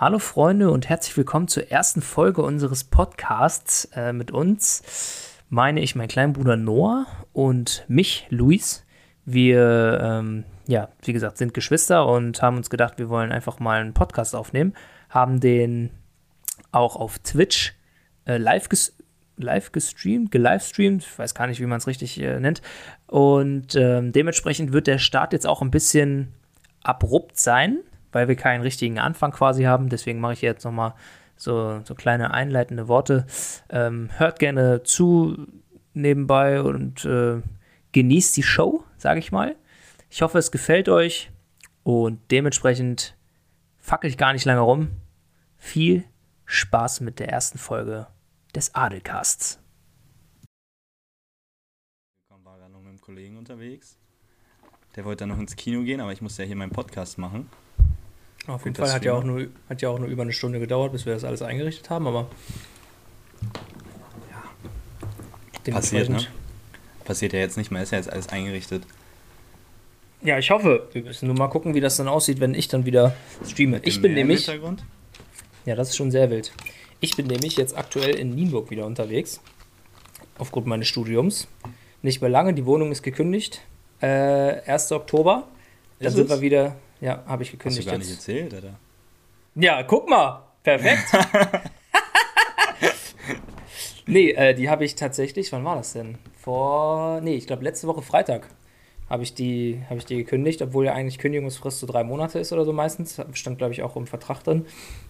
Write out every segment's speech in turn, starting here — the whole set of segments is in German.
Hallo Freunde und herzlich willkommen zur ersten Folge unseres Podcasts äh, mit uns. Meine ich mein kleinen Bruder Noah und mich, Luis. Wir, ähm, ja, wie gesagt, sind Geschwister und haben uns gedacht, wir wollen einfach mal einen Podcast aufnehmen. Haben den auch auf Twitch äh, live, ges live gestreamt, gelivestreamt, ich weiß gar nicht, wie man es richtig äh, nennt. Und ähm, dementsprechend wird der Start jetzt auch ein bisschen abrupt sein weil wir keinen richtigen Anfang quasi haben. Deswegen mache ich jetzt nochmal so, so kleine einleitende Worte. Ähm, hört gerne zu nebenbei und äh, genießt die Show, sage ich mal. Ich hoffe, es gefällt euch und dementsprechend fackel ich gar nicht lange rum. Viel Spaß mit der ersten Folge des Adelcasts. Ich war gerade noch mit einem Kollegen unterwegs. Der wollte dann noch ins Kino gehen, aber ich musste ja hier meinen Podcast machen. Auf jeden Fall hat ja, auch nur, hat ja auch nur über eine Stunde gedauert, bis wir das alles eingerichtet haben, aber ja. Passiert, ne? Passiert ja jetzt nicht mehr, ist ja jetzt alles eingerichtet. Ja, ich hoffe. Wir müssen nur mal gucken, wie das dann aussieht, wenn ich dann wieder streame. Ich bin nämlich. Ja, das ist schon sehr wild. Ich bin nämlich jetzt aktuell in Nienburg wieder unterwegs. Aufgrund meines Studiums. Nicht mehr lange, die Wohnung ist gekündigt. Äh, 1. Oktober. Dann ist sind es? wir wieder. Ja, habe ich gekündigt. Hast du gar nicht erzählt, oder? Ja, guck mal. Perfekt. nee, äh, die habe ich tatsächlich, wann war das denn? Vor, nee, ich glaube letzte Woche Freitag habe ich, die, hab ich die gekündigt, obwohl ja eigentlich Kündigungsfrist so drei Monate ist oder so meistens. Stand, glaube ich, auch im Vertrag drin.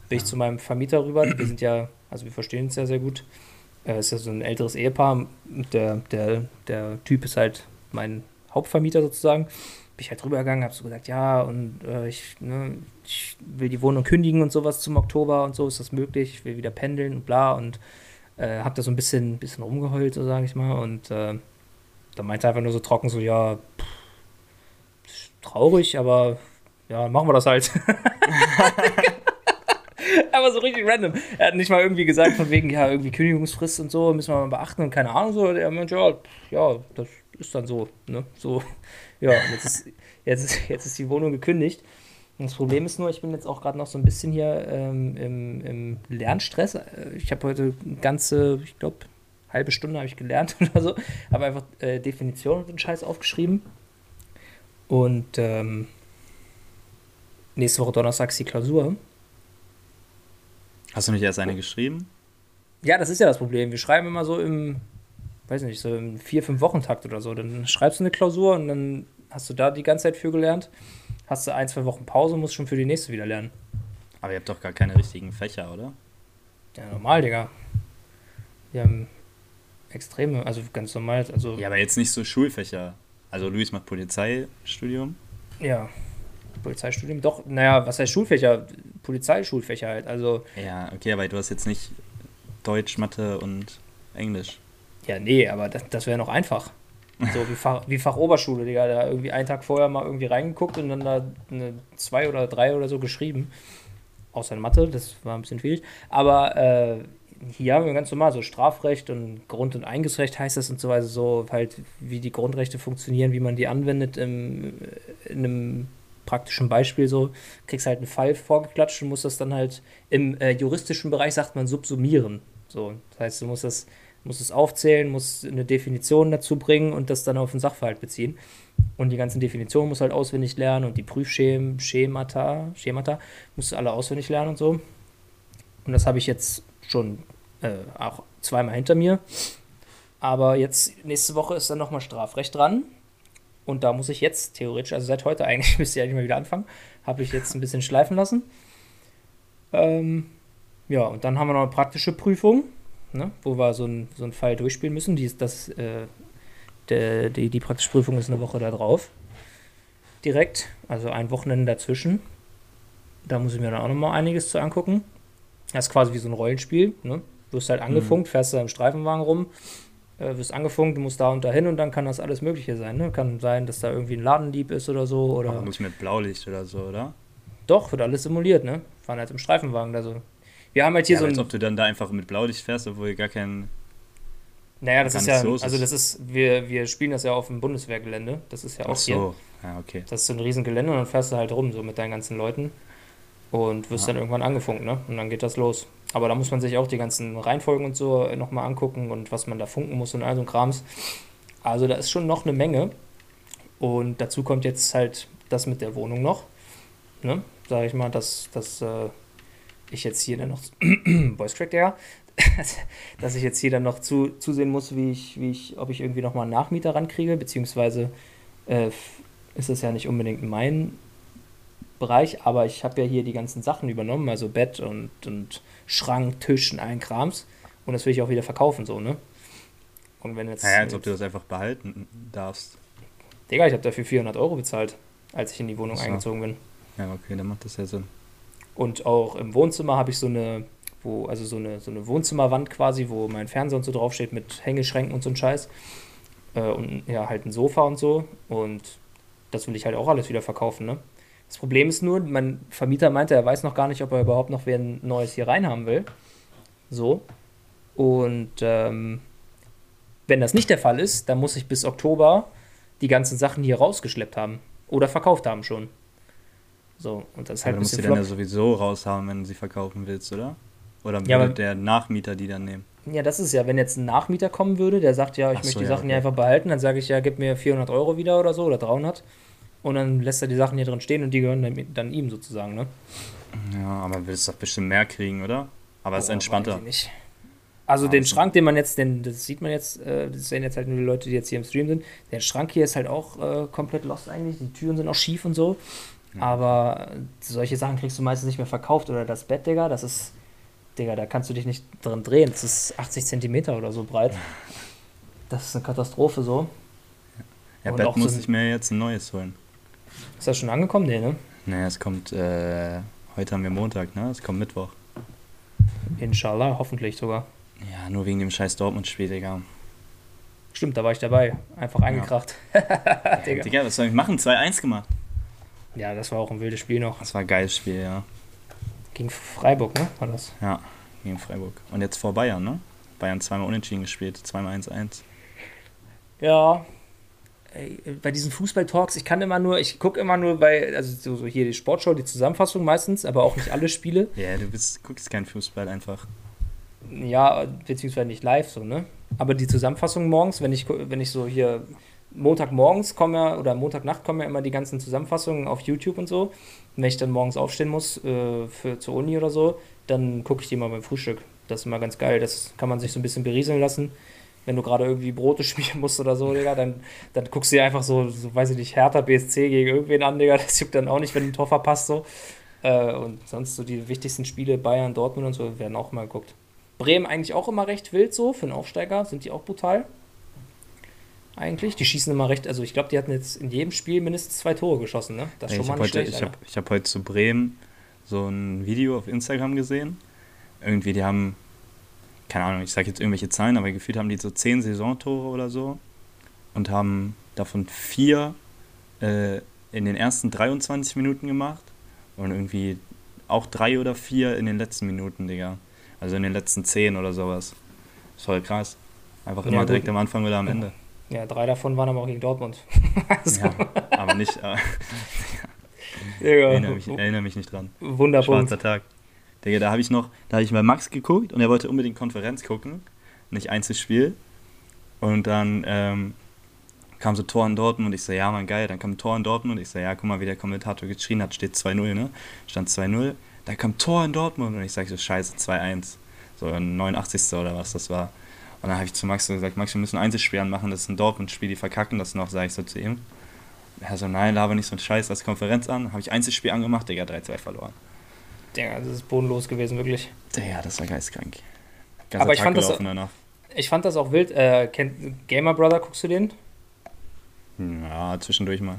Bin ich zu meinem Vermieter rüber. Wir sind ja, also wir verstehen uns ja sehr gut. Es äh, ist ja so ein älteres Ehepaar. Der, der, der Typ ist halt mein Hauptvermieter sozusagen bin ich halt rübergegangen, habe so gesagt, ja, und äh, ich, ne, ich will die Wohnung kündigen und sowas zum Oktober und so, ist das möglich? Ich will wieder pendeln und bla und äh, habe da so ein bisschen, bisschen rumgeheult, so sage ich mal. Und äh, da meinte er einfach nur so trocken, so, ja, pff, traurig, aber ja, machen wir das halt. aber so richtig random. Er hat nicht mal irgendwie gesagt, von wegen, ja, irgendwie Kündigungsfrist und so, müssen wir mal beachten und keine Ahnung, so. Er meinte, ja, ja, das ist dann so, ne? So, ja, jetzt ist, jetzt, ist, jetzt ist die Wohnung gekündigt. Und das Problem ist nur, ich bin jetzt auch gerade noch so ein bisschen hier ähm, im, im, Lernstress. Äh, ich habe heute eine ganze, ich glaube, halbe Stunde habe ich gelernt oder so. Habe einfach äh, Definitionen und den Scheiß aufgeschrieben. Und ähm, nächste Woche Donnerstag ist die Klausur. Hast du nicht erst eine geschrieben? Ja, das ist ja das Problem. Wir schreiben immer so im weiß nicht, so im vier, fünf Wochen Takt oder so. Dann schreibst du eine Klausur und dann hast du da die ganze Zeit für gelernt. Hast du ein, zwei Wochen Pause und musst schon für die nächste wieder lernen. Aber ihr habt doch gar keine richtigen Fächer, oder? Ja, normal, Digga. Wir haben extreme, also ganz normal. Also ja, aber jetzt nicht so Schulfächer. Also Luis macht Polizeistudium. Ja, Polizeistudium. Doch, naja, was heißt Schulfächer? Polizeischulfächer halt. Also. Ja, okay, aber du hast jetzt nicht Deutsch, Mathe und Englisch. Ja, nee, aber das, das wäre noch einfach. So wie, Fach, wie Fachoberschule, Digga. Da irgendwie einen Tag vorher mal irgendwie reingeguckt und dann da eine zwei oder drei oder so geschrieben. Außer in Mathe, das war ein bisschen schwierig. Aber äh, hier haben wir ganz normal so Strafrecht und Grund- und Eingesrecht heißt das und so weiter, so halt, wie die Grundrechte funktionieren, wie man die anwendet im, in einem praktischen Beispiel so, kriegst halt einen Fall vorgeklatscht und musst das dann halt im äh, juristischen Bereich sagt man subsumieren. So, das heißt, du musst das muss es aufzählen, muss eine Definition dazu bringen und das dann auf den Sachverhalt beziehen. Und die ganzen Definitionen muss halt auswendig lernen und die Prüfschemata, Schemata, Schemata muss alle auswendig lernen und so. Und das habe ich jetzt schon äh, auch zweimal hinter mir. Aber jetzt, nächste Woche ist dann nochmal Strafrecht dran. Und da muss ich jetzt theoretisch, also seit heute eigentlich, müsste ich eigentlich mal wieder anfangen, habe ich jetzt ein bisschen schleifen lassen. Ähm, ja, und dann haben wir noch eine praktische Prüfung ne? wo wir so, ein, so einen Fall durchspielen müssen. Die, das, äh, der, die, die praktische Prüfung ist eine Woche da drauf. Direkt, also ein Wochenende dazwischen. Da muss ich mir dann auch nochmal einiges zu angucken. Das ist quasi wie so ein Rollenspiel. Ne? Du wirst halt angefunkt, mhm. fährst da im Streifenwagen rum, äh, wirst angefunkt, du musst da und dahin und dann kann das alles Mögliche sein. Ne? Kann sein, dass da irgendwie ein Ladendieb ist oder so. Oder Aber nicht mit Blaulicht oder so, oder? Doch, wird alles simuliert, ne? Fahren halt im Streifenwagen da so. Wir haben halt hier ja, so ein. Als ob du dann da einfach mit Blaulicht fährst, obwohl gar kein. Naja, das ist ja, also das ist, wir, wir spielen das ja auf dem Bundeswehrgelände. Das ist ja auch Ach so. hier. Ja, okay. Das ist so ein Riesengelände und dann fährst du halt rum, so mit deinen ganzen Leuten. Und wirst Ja. dann irgendwann angefunkt, ne? Und dann geht das los. Aber da muss man sich auch die ganzen Reihenfolgen und so nochmal angucken und was man da funken muss und all so ein Krams. Also da ist schon noch eine Menge. Und dazu kommt jetzt halt das mit der Wohnung noch. Ne? Sag ich mal, dass, dass äh, ich jetzt hier dann noch. Voice Crack, ja. dass ich jetzt hier dann noch zu, zusehen muss, wie ich, wie ich, ob ich irgendwie nochmal einen Nachmieter rankriege, beziehungsweise äh, ist es ja nicht unbedingt mein Bereich, aber ich habe ja hier die ganzen Sachen übernommen, also Bett und, und Schrank, Tisch und allen Krams. Und das will ich auch wieder verkaufen, so, ne? Und wenn jetzt. Naja, als ob jetzt du das einfach behalten darfst. Digga, ich habe dafür 400 Euro bezahlt, als ich in die Wohnung so. eingezogen bin. Ja, okay, dann macht das ja Sinn. Und auch im Wohnzimmer habe ich so eine, wo, also so eine, so eine Wohnzimmerwand quasi, wo mein Fernseher und so draufsteht mit Hängeschränken und so ein Scheiß. Äh, und ja, halt ein Sofa und so. Und das will ich halt auch alles wieder verkaufen, ne? Das Problem ist nur, mein Vermieter meinte, er weiß noch gar nicht, ob er überhaupt noch wer ein Neues hier reinhaben will. So. Und ähm, wenn das nicht der Fall ist, dann muss ich bis Oktober die ganzen Sachen hier rausgeschleppt haben. Oder verkauft haben schon. So, und das ist halt Aber ein du musst die bisschen dann ja sowieso raushaben, wenn du sie verkaufen willst, oder? Oder Ja, aber- der Nachmieter die dann nehmen? Ja, das ist ja, wenn jetzt ein Nachmieter kommen würde, der sagt, ja, ich Ach so, möchte die ja, Sachen hier okay. einfach behalten, dann sage ich, ja, gib mir 400 Euro wieder oder so oder 300. Und dann lässt er die Sachen hier drin stehen und die gehören dann, ihm sozusagen, ne? Ja, aber willst doch bestimmt mehr kriegen, oder? Aber es ist Boah, entspannter. Also Ah, den Schrank, den man jetzt, den, das sieht man jetzt, äh, das sehen jetzt halt nur die Leute, die jetzt hier im Stream sind. Der Schrank hier ist halt auch äh, komplett lost eigentlich. Die Türen sind auch schief und so. Aber äh, solche Sachen kriegst du meistens nicht mehr verkauft. Oder das Bett, Digga, das ist, Digga, da kannst du dich nicht drin drehen. Das ist 80 Zentimeter oder so breit. Das ist eine Katastrophe so. Ja, Und Bett so muss ein- ich mir jetzt ein neues holen. Ist das schon angekommen? Nee, ne? Naja, es kommt, äh, heute haben wir Montag, ne? Es kommt Mittwoch. Inshallah, hoffentlich sogar. Ja, nur wegen dem scheiß Dortmund-Spiel, Digga. Stimmt, da war ich dabei. Einfach eingekracht. Digga. Digga, was soll ich machen? 2-1 gemacht. Ja, das war auch ein wildes Spiel noch. Das war ein geiles Spiel, ja. Gegen Freiburg, ne? War das? Ja, gegen Freiburg. Und jetzt vor Bayern, ne? Bayern zweimal unentschieden gespielt, zweimal 1-1. Ja. Bei diesen Fußball-Talks, ich kann immer nur, ich gucke immer nur bei, also so, hier die Sportshow, die Zusammenfassung meistens, aber auch nicht alle Spiele. Ja, du bist, guckst kein Fußball einfach. Ja, beziehungsweise nicht live so, ne? Aber die Zusammenfassung morgens, wenn ich, wenn ich so hier Montagmorgens komme oder Montagnacht kommen ja immer die ganzen Zusammenfassungen auf YouTube und so. Und wenn ich dann morgens aufstehen muss äh, für, zur Uni oder so, dann gucke ich die mal beim Frühstück. Das ist immer ganz geil. Das kann man sich so ein bisschen berieseln lassen. Wenn du gerade irgendwie Brote spielen musst oder so, Digga, dann, dann guckst du dir einfach so, so, weiß ich nicht, Hertha BSC gegen irgendwen an, Digga. Das juckt dann auch nicht, wenn ein Tor verpasst so. Äh, und sonst so die wichtigsten Spiele, Bayern, Dortmund und so, werden auch mal geguckt. Bremen eigentlich auch immer recht wild so, für einen Aufsteiger sind die auch brutal. Eigentlich. Die schießen immer recht, also ich glaube, die hatten jetzt in jedem Spiel mindestens zwei Tore geschossen, ne? Das ist schon ich mal habe nicht heute, schlecht. ich Alter. hab, ich hab heute zu Bremen so ein Video auf Instagram gesehen. Irgendwie, die haben, keine Ahnung, ich sage jetzt irgendwelche Zahlen, aber gefühlt haben die so zehn Saisontore oder so und haben davon vier äh, in den ersten 23 Minuten gemacht und irgendwie auch drei oder vier in den letzten Minuten, Digga. Also in den letzten zehn oder sowas. Ist voll krass. Einfach Ja, immer gut. direkt am Anfang oder am Ende. Ja, drei davon waren aber auch gegen Dortmund. Also, Ja, aber nicht, äh, Digga, erinnere, mich, erinnere mich nicht dran. Wunderpunkt. Schwarzer Tag. Digga, da habe ich noch, da habe ich bei Max geguckt und er wollte unbedingt Konferenz gucken, nicht Einzelspiel. Und dann ähm, kam so Tor in Dortmund und ich so, ja, Mann, geil. Dann kam Tor in Dortmund und ich so, ja, guck mal, wie der Kommentator geschrien hat, steht 2-0, ne? Stand 2-0. Da kam Tor in Dortmund und ich sag so, scheiße, 2-1. So ein 89. oder was das war. Und dann habe ich zu Max so gesagt, Max, wir müssen ein Einzelspiel anmachen, das ist ein Dortmund-Spiel, die verkacken das noch, sage ich so zu ihm. Er so, nein, laber nicht so ein Scheiß, lass Konferenz an. Habe ich Einzelspiel angemacht, Digga, 3-2 verloren. Digga, das ist bodenlos gewesen, wirklich. Ja, das war geistkrank. Aber ich fand das- gelaufen danach. Ich fand das auch wild. Äh, kennt Gamer Brother, guckst du den? Ja, zwischendurch mal.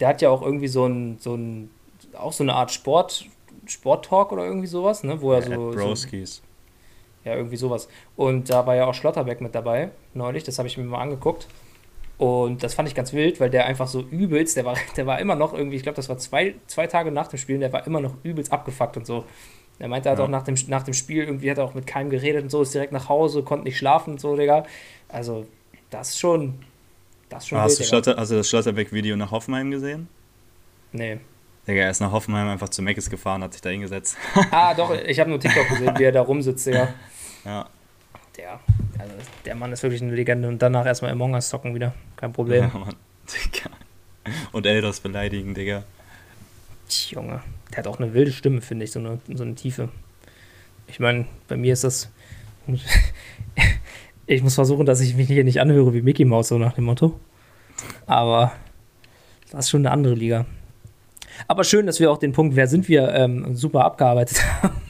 Der hat ja auch irgendwie so ein, so ein auch so eine Art Sport, Sport-Talk oder irgendwie sowas, ne? Wo er so, so Broskis. Ja, irgendwie sowas. Und da war ja auch Schlotterbeck mit dabei, neulich, das habe ich mir mal angeguckt. Und das fand ich ganz wild, weil der einfach so übelst, der war, der war immer noch irgendwie, ich glaube, das war zwei, zwei Tage nach dem Spiel, und der war immer noch übelst abgefuckt und so. Er meinte, er hat Ja. auch nach dem, nach dem Spiel irgendwie, hat er auch mit keinem geredet und so, ist direkt nach Hause, konnte nicht schlafen und so, Digga. Also, das ist schon, das schon Hast du wild, Digga. Schlotter, also das Schlotterbeck-Video nach Hoffenheim gesehen? Nee. Digga, er ist nach Hoffenheim einfach zu Meckes gefahren, hat sich da hingesetzt. ah, doch, ich habe nur TikTok gesehen, wie er da rumsitzt, Digga. Ja. Der, also der Mann ist wirklich eine Legende und danach erstmal Among Us zocken wieder. Kein Problem. Ja, Mann. Digga. Und Eldos beleidigen, Digga. Junge, der hat auch eine wilde Stimme, finde ich, so eine, so eine Tiefe. Ich meine, bei mir ist das. ich muss versuchen, dass ich mich hier nicht anhöre wie Mickey Mouse, so nach dem Motto. Aber das ist schon eine andere Liga. Aber schön, dass wir auch den Punkt, wer sind wir, ähm, super abgearbeitet haben.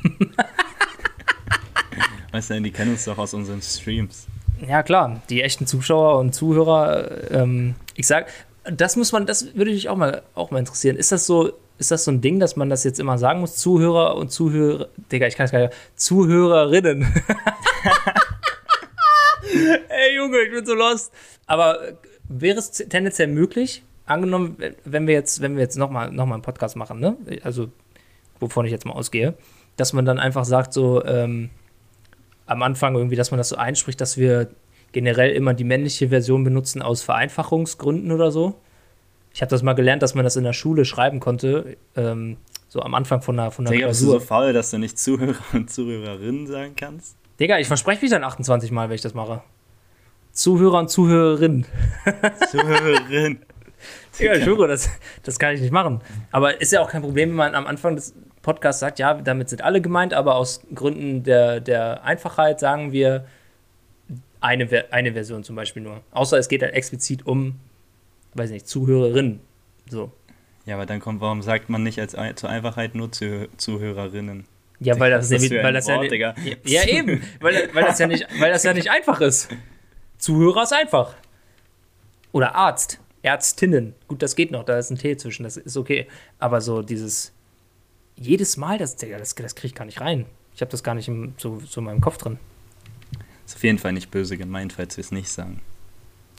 Weißt du, die kennen uns doch aus unseren Streams. Ja, klar, die echten Zuschauer und Zuhörer, ähm, ich sag, das muss man, das würde mich auch mal, auch mal interessieren. Ist das so, ist das so ein Ding, dass man das jetzt immer sagen muss? Zuhörer und Zuhörer, Digga, ich kann es gar nicht, Zuhörerinnen. Ey, Junge, ich bin so lost. Aber wäre es tendenziell möglich, angenommen, wenn wir jetzt, wenn wir jetzt nochmal noch mal einen Podcast machen, ne? Also, wovon ich jetzt mal ausgehe, dass man dann einfach sagt, so, ähm, am Anfang irgendwie, dass man das so einspricht, dass wir generell immer die männliche Version benutzen aus Vereinfachungsgründen oder so. Ich habe das mal gelernt, dass man das in der Schule schreiben konnte, ähm, so am Anfang von einer, von einer Digga, bist du so faul, dass du nicht Zuhörer und Zuhörerinnen sagen kannst? Digga, ich verspreche mich dann 28 Mal, wenn ich das mache. Zuhörer und Zuhörerinnen. Zuhörerin. Digga, ich schwöre, das, das kann ich nicht machen. Aber ist ja auch kein Problem, wenn man am Anfang des Podcasts sagt, ja, damit sind alle gemeint, aber aus Gründen der, der Einfachheit sagen wir eine, eine Version zum Beispiel nur. Außer es geht halt explizit um, weiß nicht, Zuhörerinnen. So. Ja, aber dann kommt, warum sagt man nicht als zur Einfachheit nur zu, Zuhörerinnen? Ja, weil das, ja, weil das Wort, ja, nicht, ja, eben, weil, weil, das ja nicht, weil das ja nicht einfach ist. Zuhörer ist einfach. Oder Arzt, Ärztinnen. Gut, das geht noch, da ist ein T zwischen, das ist okay. Aber so dieses jedes Mal, das, das, das kriege ich gar nicht rein. Ich habe das gar nicht im, so, so in meinem Kopf drin. Ist auf jeden Fall nicht böse gemeint, falls wir es nicht sagen.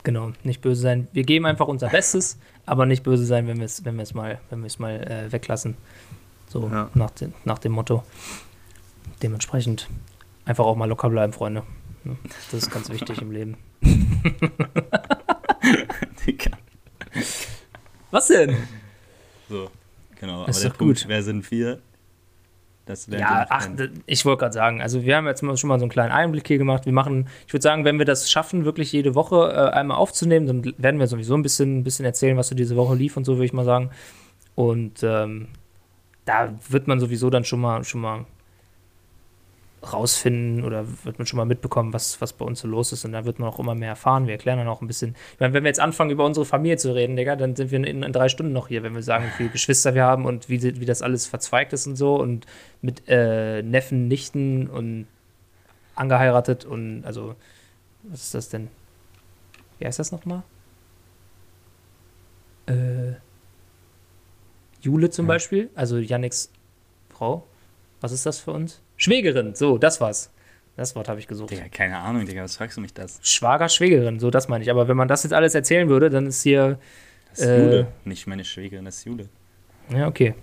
Genau, nicht böse sein. Wir geben einfach unser Bestes, aber nicht böse sein, wenn wir es wenn mal, wenn mal äh, weglassen. So ja. nach, de, nach dem Motto. Dementsprechend einfach auch mal locker bleiben, Freunde. Das ist ganz wichtig im Leben. Was denn? Genau. Das aber der Punkt, gut. wer sind wir? Das ja, ach, ich wollte gerade sagen, also wir haben jetzt schon mal so einen kleinen Einblick hier gemacht. Wir machen, ich würde sagen, wenn wir das schaffen, wirklich jede Woche äh, einmal aufzunehmen, dann werden wir sowieso ein bisschen, ein bisschen erzählen, was so diese Woche lief und so, würde ich mal sagen. Und ähm, da wird man sowieso dann schon mal, schon mal rausfinden oder wird man schon mal mitbekommen, was, was bei uns so los ist. Und da wird man auch immer mehr erfahren. Wir erklären dann auch ein bisschen. Ich meine, wenn wir jetzt anfangen, über unsere Familie zu reden, Digga, dann sind wir in, in drei Stunden noch hier, wenn wir sagen, wie viele Geschwister wir haben und wie, wie das alles verzweigt ist und so. Und mit äh, Neffen, Nichten und angeheiratet und also, was ist das denn? Wie heißt das nochmal? Äh, Jule zum ja. Beispiel, also Yannicks Frau. Was ist das für uns? Schwägerin, so, das war's. Das Wort habe ich gesucht. Digga, keine Ahnung, Digga, was fragst du mich das? Schwager, Schwägerin, so, das meine ich. Aber wenn man das jetzt alles erzählen würde, dann ist hier. Das ist äh, Jule, nicht meine Schwägerin, das ist Jule. Ja, okay.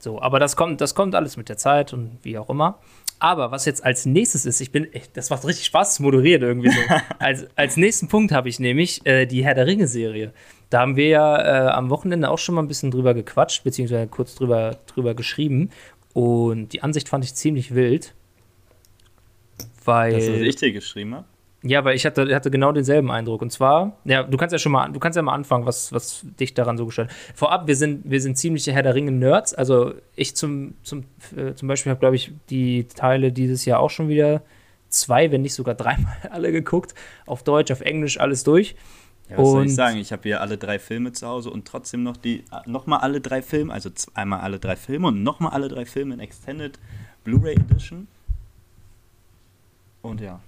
So, aber das kommt, das kommt alles mit der Zeit und wie auch immer. Aber was jetzt als nächstes ist, ich bin, das macht richtig Spaß zu moderieren irgendwie so. als, als nächsten Punkt habe ich nämlich äh, die Herr der Ringe-Serie. Da haben wir ja äh, am Wochenende auch schon mal ein bisschen drüber gequatscht, beziehungsweise kurz drüber, drüber geschrieben. Und die Ansicht fand ich ziemlich wild. Weil. Das, was ich dir geschrieben habe? Ja, weil ich hatte, hatte genau denselben Eindruck. Und zwar, ja, du kannst ja schon mal, du kannst ja mal anfangen, was, was dich daran so gestört. Vorab, wir sind, wir sind ziemliche Herr der Ringe-Nerds. Also ich zum, zum, äh, zum Beispiel habe, glaube ich, die Teile dieses Jahr auch schon wieder zwei, wenn nicht sogar dreimal alle geguckt. Auf Deutsch, auf Englisch, alles durch. Ja, was und soll ich sagen? Ich habe hier alle drei Filme zu Hause und trotzdem noch die nochmal alle drei Filme, also einmal alle drei Filme und nochmal alle drei Filme in Extended Blu-ray Edition. Und ja.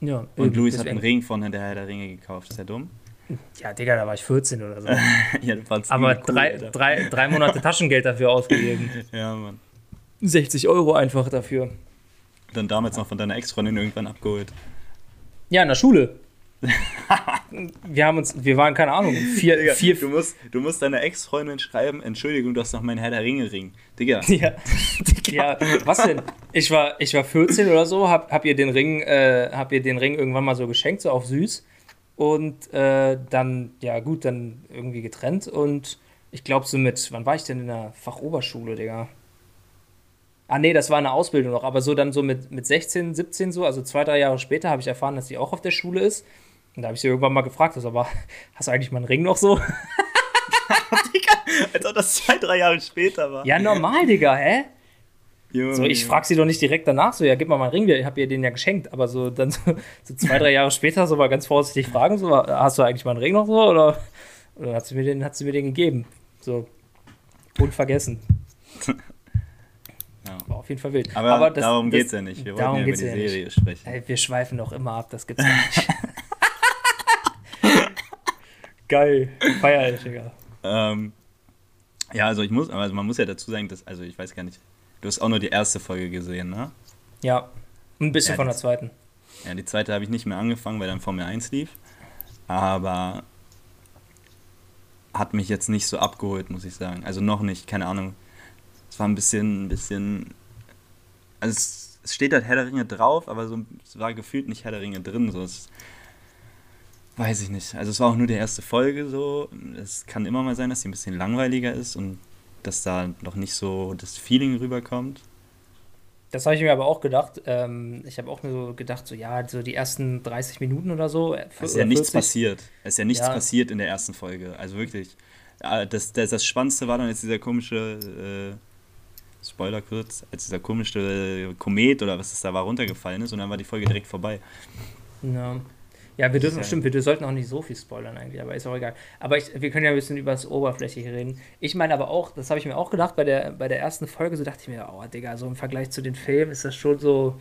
Ja. Und Luis hat einen Ring von der Herr der Ringe gekauft. Ist ja dumm? Ja, Digga, da war ich 14 oder so. ja, du fandst Aber cool, drei, drei, drei Monate Taschengeld dafür ausgegeben. ja, Mann. 60 Euro einfach dafür. Dann damals noch von deiner Ex-Freundin irgendwann abgeholt. Ja, in der Schule. wir haben uns, wir waren, keine Ahnung, vier, Digga, vier. Du musst, du musst deiner Ex-Freundin schreiben, Entschuldigung, du hast noch meinen Herr der Ringe-Ring. Digga. Ja. Digga. ja, was denn? Ich war, ich war 14 oder so, hab, hab ihr den Ring, äh, hab ihr den Ring irgendwann mal so geschenkt, so auf süß. Und äh, dann, ja gut, dann irgendwie getrennt und Ich glaube so mit, wann war ich denn in der Fachoberschule, Digga? Ah, nee, das war eine Ausbildung noch, aber so dann so mit, mit 16, 17 so, also zwei, drei Jahre später habe ich erfahren, dass sie auch auf der Schule ist. Und da habe ich sie irgendwann mal gefragt, also, aber hast du eigentlich meinen Ring noch so? Digga, als ob das zwei, drei Jahre später war. Ja, normal, Digga, hä? Junge. So, ich frage sie doch nicht direkt danach, so, ja, gib mal meinen Ring, ich habe ihr den ja geschenkt, aber so dann so, so zwei, drei Jahre später so mal ganz vorsichtig fragen, so, hast du eigentlich meinen Ring noch so, oder, oder hat, sie mir den, hat sie mir den gegeben? So, unvergessen. Ja. War auf jeden Fall wild. Aber, das, darum geht es ja nicht. Wir wollten darum ja über die Serie nicht. sprechen. Ey, wir schweifen doch immer ab, das gibt's ja nicht. Geil, feier ich, Digga. Ähm, ja, also ich muss, also man muss ja dazu sagen, dass, also ich weiß gar nicht, du hast auch nur die erste Folge gesehen, ne? Ja, ein bisschen Ja, von der zweiten. Ja, die zweite habe ich nicht mehr angefangen, weil dann Formel 1 lief. Aber hat mich jetzt nicht so abgeholt, muss ich sagen. Also noch nicht, keine Ahnung. Es war ein bisschen, ein bisschen. Also es, es steht halt Herr der Ringe drauf, aber so, es war gefühlt nicht Herr der Ringe drin. So, es, weiß ich nicht. Also es war auch nur die erste Folge so. Es kann immer mal sein, dass sie ein bisschen langweiliger ist und dass da noch nicht so das Feeling rüberkommt. Das habe ich mir aber auch gedacht. Ähm, ich habe auch mir so gedacht, so ja, so die ersten 30 Minuten oder so. äh, Es ist ja nichts 40. passiert. Es ist ja nichts Ja. passiert in der ersten Folge. Also wirklich. Das, das, das Spannendste war dann jetzt dieser komische, äh, Spoiler kurz, als dieser komische Komet oder was es da war runtergefallen ist und dann war die Folge direkt vorbei. Ja. Ja, wir dürfen, Ja. stimmt, wir sollten auch nicht so viel spoilern eigentlich, aber ist auch egal. Aber ich, wir können ja ein bisschen über das Oberflächliche reden. Ich meine aber auch, das habe ich mir auch gedacht, bei der, bei der ersten Folge, so dachte ich mir, oh, Digga, so im Vergleich zu den Filmen ist das schon so,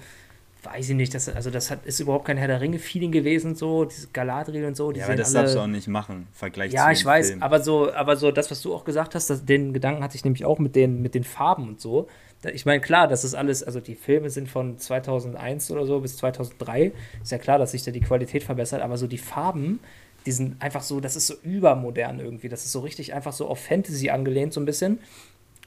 weiß ich nicht, das, also das hat, ist überhaupt kein Herr der Ringe-Feeling gewesen, so, dieses Galadriel und so. Die Ja, aber das alle, darfst du auch nicht machen, im Vergleich Ja, zu ich weiß, Film. aber so, aber so das, was du auch gesagt hast, das, den Gedanken hatte ich nämlich auch mit den, mit den Farben und so. Ich meine, klar, das ist alles, also die Filme sind von 2001 oder so bis 2003. Ist ja klar, dass sich da die Qualität verbessert, aber so die Farben, die sind einfach so, das ist so übermodern irgendwie. Das ist so richtig einfach so auf Fantasy angelehnt, so ein bisschen.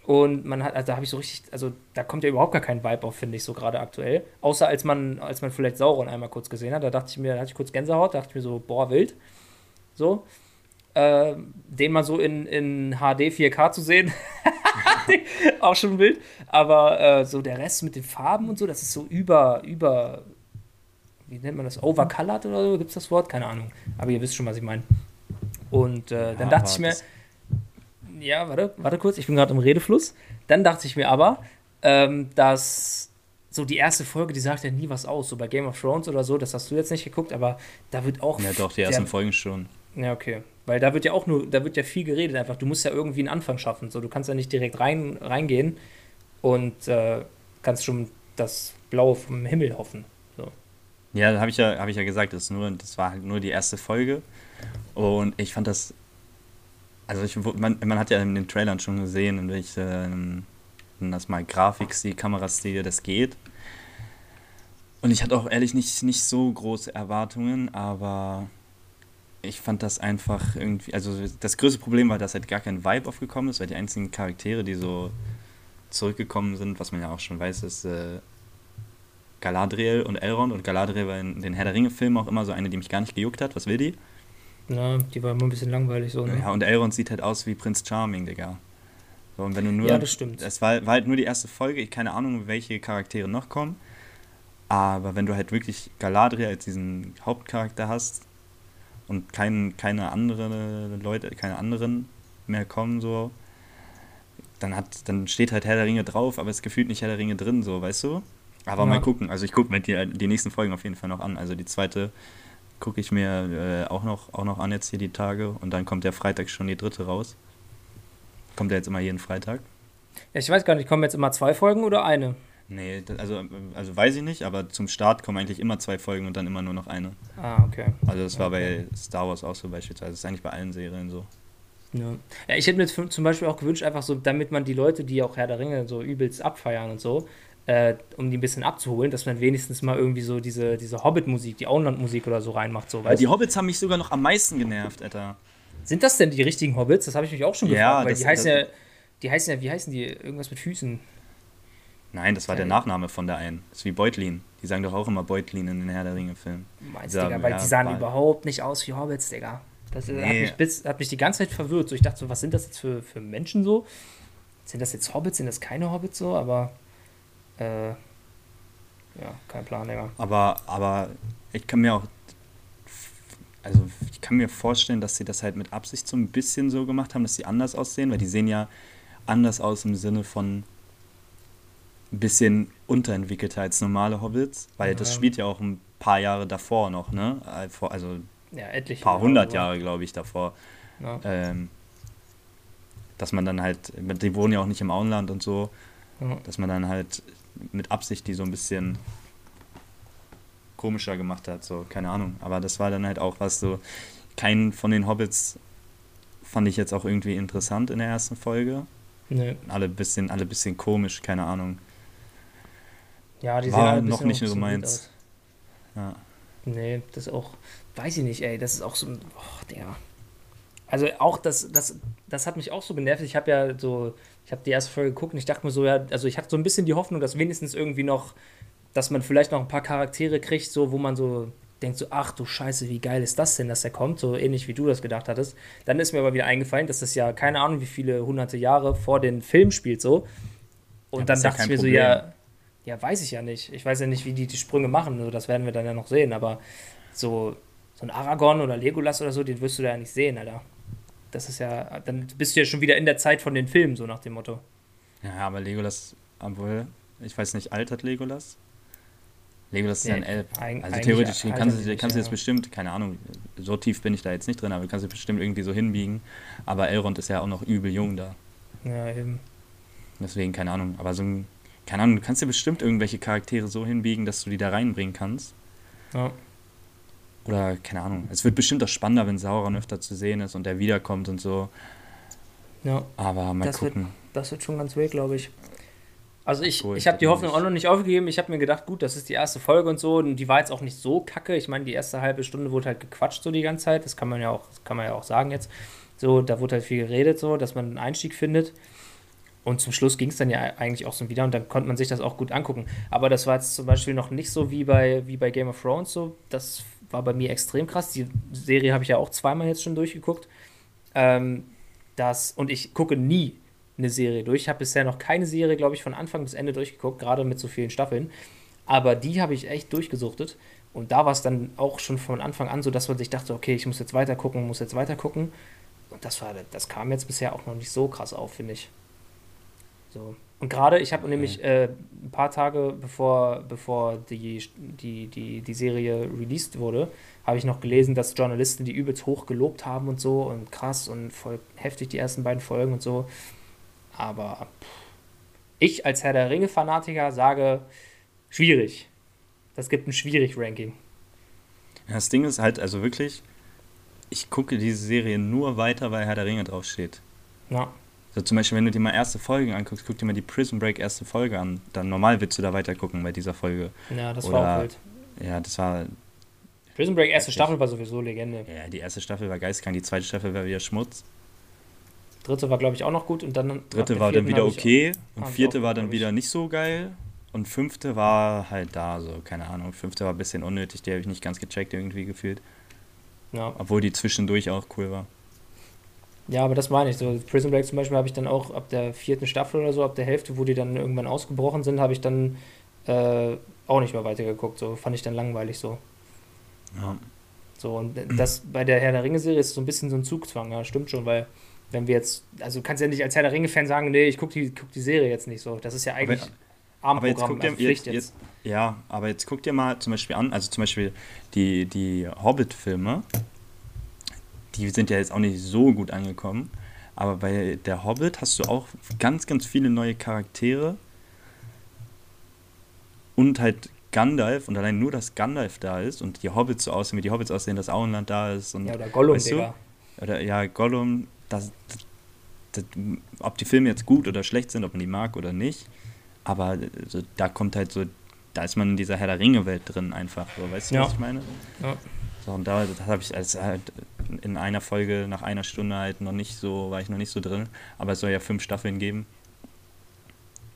Und man hat, also da habe ich so richtig, also da kommt ja überhaupt gar kein Vibe auf, finde ich, so gerade aktuell. Außer als man, als man vielleicht Sauron einmal kurz gesehen hat, da dachte ich mir, da hatte ich kurz Gänsehaut, da dachte ich mir so, boah, wild. So. Äh, den mal so in, in HD 4K zu sehen, auch schon wild. Aber äh, so der Rest mit den Farben und so, das ist so über, über, wie nennt man das, overcolored oder so, gibt es das Wort? Keine Ahnung. Aber ihr wisst schon, was ich meine. Und äh, dann Ja, dachte ich mir, ja, warte, warte kurz, ich bin gerade im Redefluss. Dann dachte ich mir aber, ähm, dass so die erste Folge, die sagt ja nie was aus. So bei Game of Thrones oder so, das hast du jetzt nicht geguckt, aber da wird auch. Ja, doch, die der- ersten Folgen schon. ja, okay. Weil da wird ja auch nur, da wird ja viel geredet einfach. Du musst ja irgendwie einen Anfang schaffen. So, du kannst ja nicht direkt rein, reingehen und äh, kannst schon das Blaue vom Himmel hoffen. So. Ja, habe ich ja, habe ich ja gesagt, das, nur, das war halt nur die erste Folge. Und ich fand das. Also ich, man, man hat ja in den Trailern schon gesehen, in welche ähm, das mal Grafikstil, Kamerastil das geht. Und ich hatte auch ehrlich nicht, nicht so große Erwartungen, aber ich fand das einfach irgendwie. Also das größte Problem war, dass halt gar kein Vibe aufgekommen ist, weil die einzigen Charaktere, die so zurückgekommen sind, was man ja auch schon weiß, ist äh, Galadriel und Elrond. Und Galadriel war in den Herr der Ringe-Filmen auch immer so eine, die mich gar nicht gejuckt hat. Was will die? Na, die war immer ein bisschen langweilig so. Ne? Ja, und Elrond sieht halt aus wie Prinz Charming, Digga. So, und wenn du nur. Ja, das stimmt. Es war, war halt nur die erste Folge. Ich keine Ahnung, welche Charaktere noch kommen. Aber wenn du halt wirklich Galadriel als diesen Hauptcharakter hast und kein, keine andere Leute, keine anderen mehr kommen, so, dann hat, dann steht halt Herr der Ringe drauf, aber es gefühlt nicht Herr der Ringe drin, so, weißt du? Aber Ja. mal gucken. Also ich gucke mir die, die nächsten Folgen auf jeden Fall noch an. Also die zweite gucke ich mir äh, auch, noch, auch noch an jetzt hier die Tage und dann kommt der Freitag schon die dritte raus. Kommt ja jetzt immer jeden Freitag. Ja, ich weiß gar nicht, kommen jetzt immer zwei Folgen oder eine? Nee, also, also weiß ich nicht, aber zum Start kommen eigentlich immer zwei Folgen und dann immer nur noch eine. Ah, okay. Also das war Okay. bei Star Wars auch so beispielsweise. Das ist eigentlich bei allen Serien so. Ja. ja, ich hätte mir zum Beispiel auch gewünscht, einfach so, damit man die Leute, die auch Herr der Ringe so übelst abfeiern und so, äh, um die ein bisschen abzuholen, dass man wenigstens mal irgendwie so diese, diese Hobbit-Musik, die Auenland-Musik oder so reinmacht. So, weißt die? Hobbits haben mich sogar noch am meisten genervt, Alter. Sind das denn die richtigen Hobbits? Das habe ich mich auch schon Ja, gefragt, weil das- die heißen ja, die heißen ja, wie heißen die? Irgendwas mit Füßen. Nein, das war der. Nachname von der einen. Das ist wie Beutlin. Die sagen doch auch immer Beutlin in den Herr der Ringe-Filmen. Meinst Ja, Digga, weil ja, die sahen überhaupt nicht aus wie Hobbits, Digga. Das nee. hat, mich bis, hat mich die ganze Zeit verwirrt. So, ich dachte so, was sind das jetzt für, für Menschen so? Sind das jetzt Hobbits? Sind das keine Hobbits so? Aber äh, ja, kein Plan, Digga. Aber, aber ich kann mir auch also ich kann mir vorstellen, dass sie das halt mit Absicht so ein bisschen so gemacht haben, dass sie anders aussehen, weil die sehen ja anders aus im Sinne von ein bisschen unterentwickelter als normale Hobbits, weil ja. das spielt ja auch ein paar Jahre davor noch, ne? Also ja, ein paar hundert Jahre, glaube ich, davor. Ja. Ähm, dass man dann halt, die wohnen ja auch nicht im Auenland und so, ja. dass man dann halt mit Absicht die so ein bisschen komischer gemacht hat, so, keine Ahnung. Aber das war dann halt auch was so, keinen von den Hobbits fand ich jetzt auch irgendwie interessant in der ersten Folge. Nee. Alle bisschen, alle bisschen komisch, keine Ahnung. Ja, die war noch nicht so meins. Ja. Nee, das auch, weiß ich nicht, ey, das ist auch so, oh, der. Also auch das, das, das hat mich auch so genervt. Ich habe ja so, ich habe die erste Folge geguckt und ich dachte mir so, ja, also ich hatte so ein bisschen die Hoffnung, dass wenigstens irgendwie noch, dass man vielleicht noch ein paar Charaktere kriegt, so wo man so denkt so, ach du Scheiße, wie geil ist das denn, dass der kommt, so ähnlich wie du das gedacht hattest. Dann ist mir aber wieder eingefallen, dass das ja keine Ahnung, wie viele hunderte Jahre vor den Film spielt so. Und ja, dann dachte ja ich mir Problem. so, ja, ja, weiß ich ja nicht. Ich weiß ja nicht, wie die die Sprünge machen, so, das werden wir dann ja noch sehen, aber so, so ein Aragorn oder Legolas oder so, den wirst du da ja nicht sehen, Alter. Das ist ja, dann bist du ja schon wieder in der Zeit von den Filmen, so nach dem Motto. Ja, aber Legolas, obwohl, ich weiß nicht, altert Legolas? Legolas ist ja ein Elb. Also theoretisch kannst du, kannst du jetzt bestimmt, keine Ahnung, so tief bin ich da jetzt nicht drin, aber du kannst du bestimmt irgendwie so hinbiegen. Aber Elrond ist ja auch noch übel jung da. Ja, eben. Deswegen, keine Ahnung. Aber so ein, keine Ahnung, du kannst dir bestimmt irgendwelche Charaktere so hinbiegen, dass du die da reinbringen kannst. Ja. Oder, keine Ahnung. Es wird bestimmt auch spannender, wenn Sauron öfter zu sehen ist und der wiederkommt und so. Ja. Aber mal das gucken. Wird, das wird schon ganz wild, glaube ich. Also ich, cool, ich habe die Hoffnung auch noch nicht aufgegeben. Ich habe mir gedacht, gut, das ist die erste Folge und so. Und die war jetzt auch nicht so kacke. Ich meine, die erste halbe Stunde wurde halt gequatscht so die ganze Zeit. Das kann man ja auch, kann man ja auch sagen jetzt. So, da wurde halt viel geredet, so, dass man einen Einstieg findet. Und zum Schluss ging es dann ja eigentlich auch so wieder und dann konnte man sich das auch gut angucken. Aber das war jetzt zum Beispiel noch nicht so wie bei, wie bei Game of Thrones so. Das war bei mir extrem krass. Die Serie habe ich ja auch zweimal jetzt schon durchgeguckt. Ähm, das, und ich gucke nie eine Serie durch. Ich habe bisher noch keine Serie, glaube ich, von Anfang bis Ende durchgeguckt, gerade mit so vielen Staffeln. Aber die habe ich echt durchgesuchtet. Und da war es dann auch schon von Anfang an so, dass man sich dachte, okay, ich muss jetzt weiter gucken, muss jetzt weiter gucken. Und das war, das kam jetzt bisher auch noch nicht so krass auf, finde ich. So. Und gerade, ich habe nämlich äh, ein paar Tage bevor, bevor die, die, die, die Serie released wurde, habe ich noch gelesen, dass Journalisten die übelst hoch gelobt haben und so und krass und voll heftig die ersten beiden Folgen und so. Aber ich als Herr der Ringe-Fanatiker sage, schwierig. Das gibt ein schwierig Ranking. Ja, das Ding ist halt, also wirklich, ich gucke diese Serie nur weiter, weil Herr der Ringe draufsteht. Ja. So zum Beispiel, wenn du dir mal erste Folgen anguckst, guck dir mal die Prison Break erste Folge an. Dann normal willst du da weiter gucken bei dieser Folge. Ja, das Oder, war auch wild. Ja, das war. Prison Break erste Staffel war sowieso Legende. Ja, die erste Staffel war geistkrank, die zweite Staffel war wieder Schmutz. Dritte war, glaube ich, auch noch gut und dann. Dritte war dann wieder okay und vierte war dann wieder nicht so geil. Und fünfte war halt da, so, keine Ahnung. Fünfte war ein bisschen unnötig, die habe ich nicht ganz gecheckt irgendwie gefühlt. Ja. Obwohl die zwischendurch auch cool war. Ja, aber das meine ich. So, Prison Break zum Beispiel habe ich dann auch ab der vierten Staffel oder so, ab der Hälfte, wo die dann irgendwann ausgebrochen sind, habe ich dann äh, auch nicht mehr weitergeguckt. So fand ich dann langweilig so. Ja. So, und das bei der Herr der Ringe-Serie ist so ein bisschen so ein Zugzwang, ja, stimmt schon, weil wenn wir jetzt, also du kannst ja nicht als Herr der Ringe-Fan sagen, nee, ich gucke die, guck die Serie jetzt nicht so. Das ist ja eigentlich aber, aber jetzt guck dir, also jetzt, jetzt. Ja, aber jetzt guck dir mal zum Beispiel an, also zum Beispiel die, die Hobbit-Filme, die sind ja jetzt auch nicht so gut angekommen. Aber bei der Hobbit hast du auch ganz, ganz viele neue Charaktere. Und halt Gandalf und allein nur, dass Gandalf da ist und die Hobbits so aussehen, wie die Hobbits aussehen, dass Auenland da ist. Und, ja, oder Gollum, weißt du? Oder ja, Gollum, das, das, ob die Filme jetzt gut oder schlecht sind, ob man die mag oder nicht. Aber so, da kommt halt so, da ist man in dieser Herr der Ringe-Welt drin einfach. So, weißt du, ja. was ich meine? Ja. So, und da habe ich als halt in einer Folge nach einer Stunde halt noch nicht so, war ich noch nicht so drin. Aber es soll ja fünf Staffeln geben.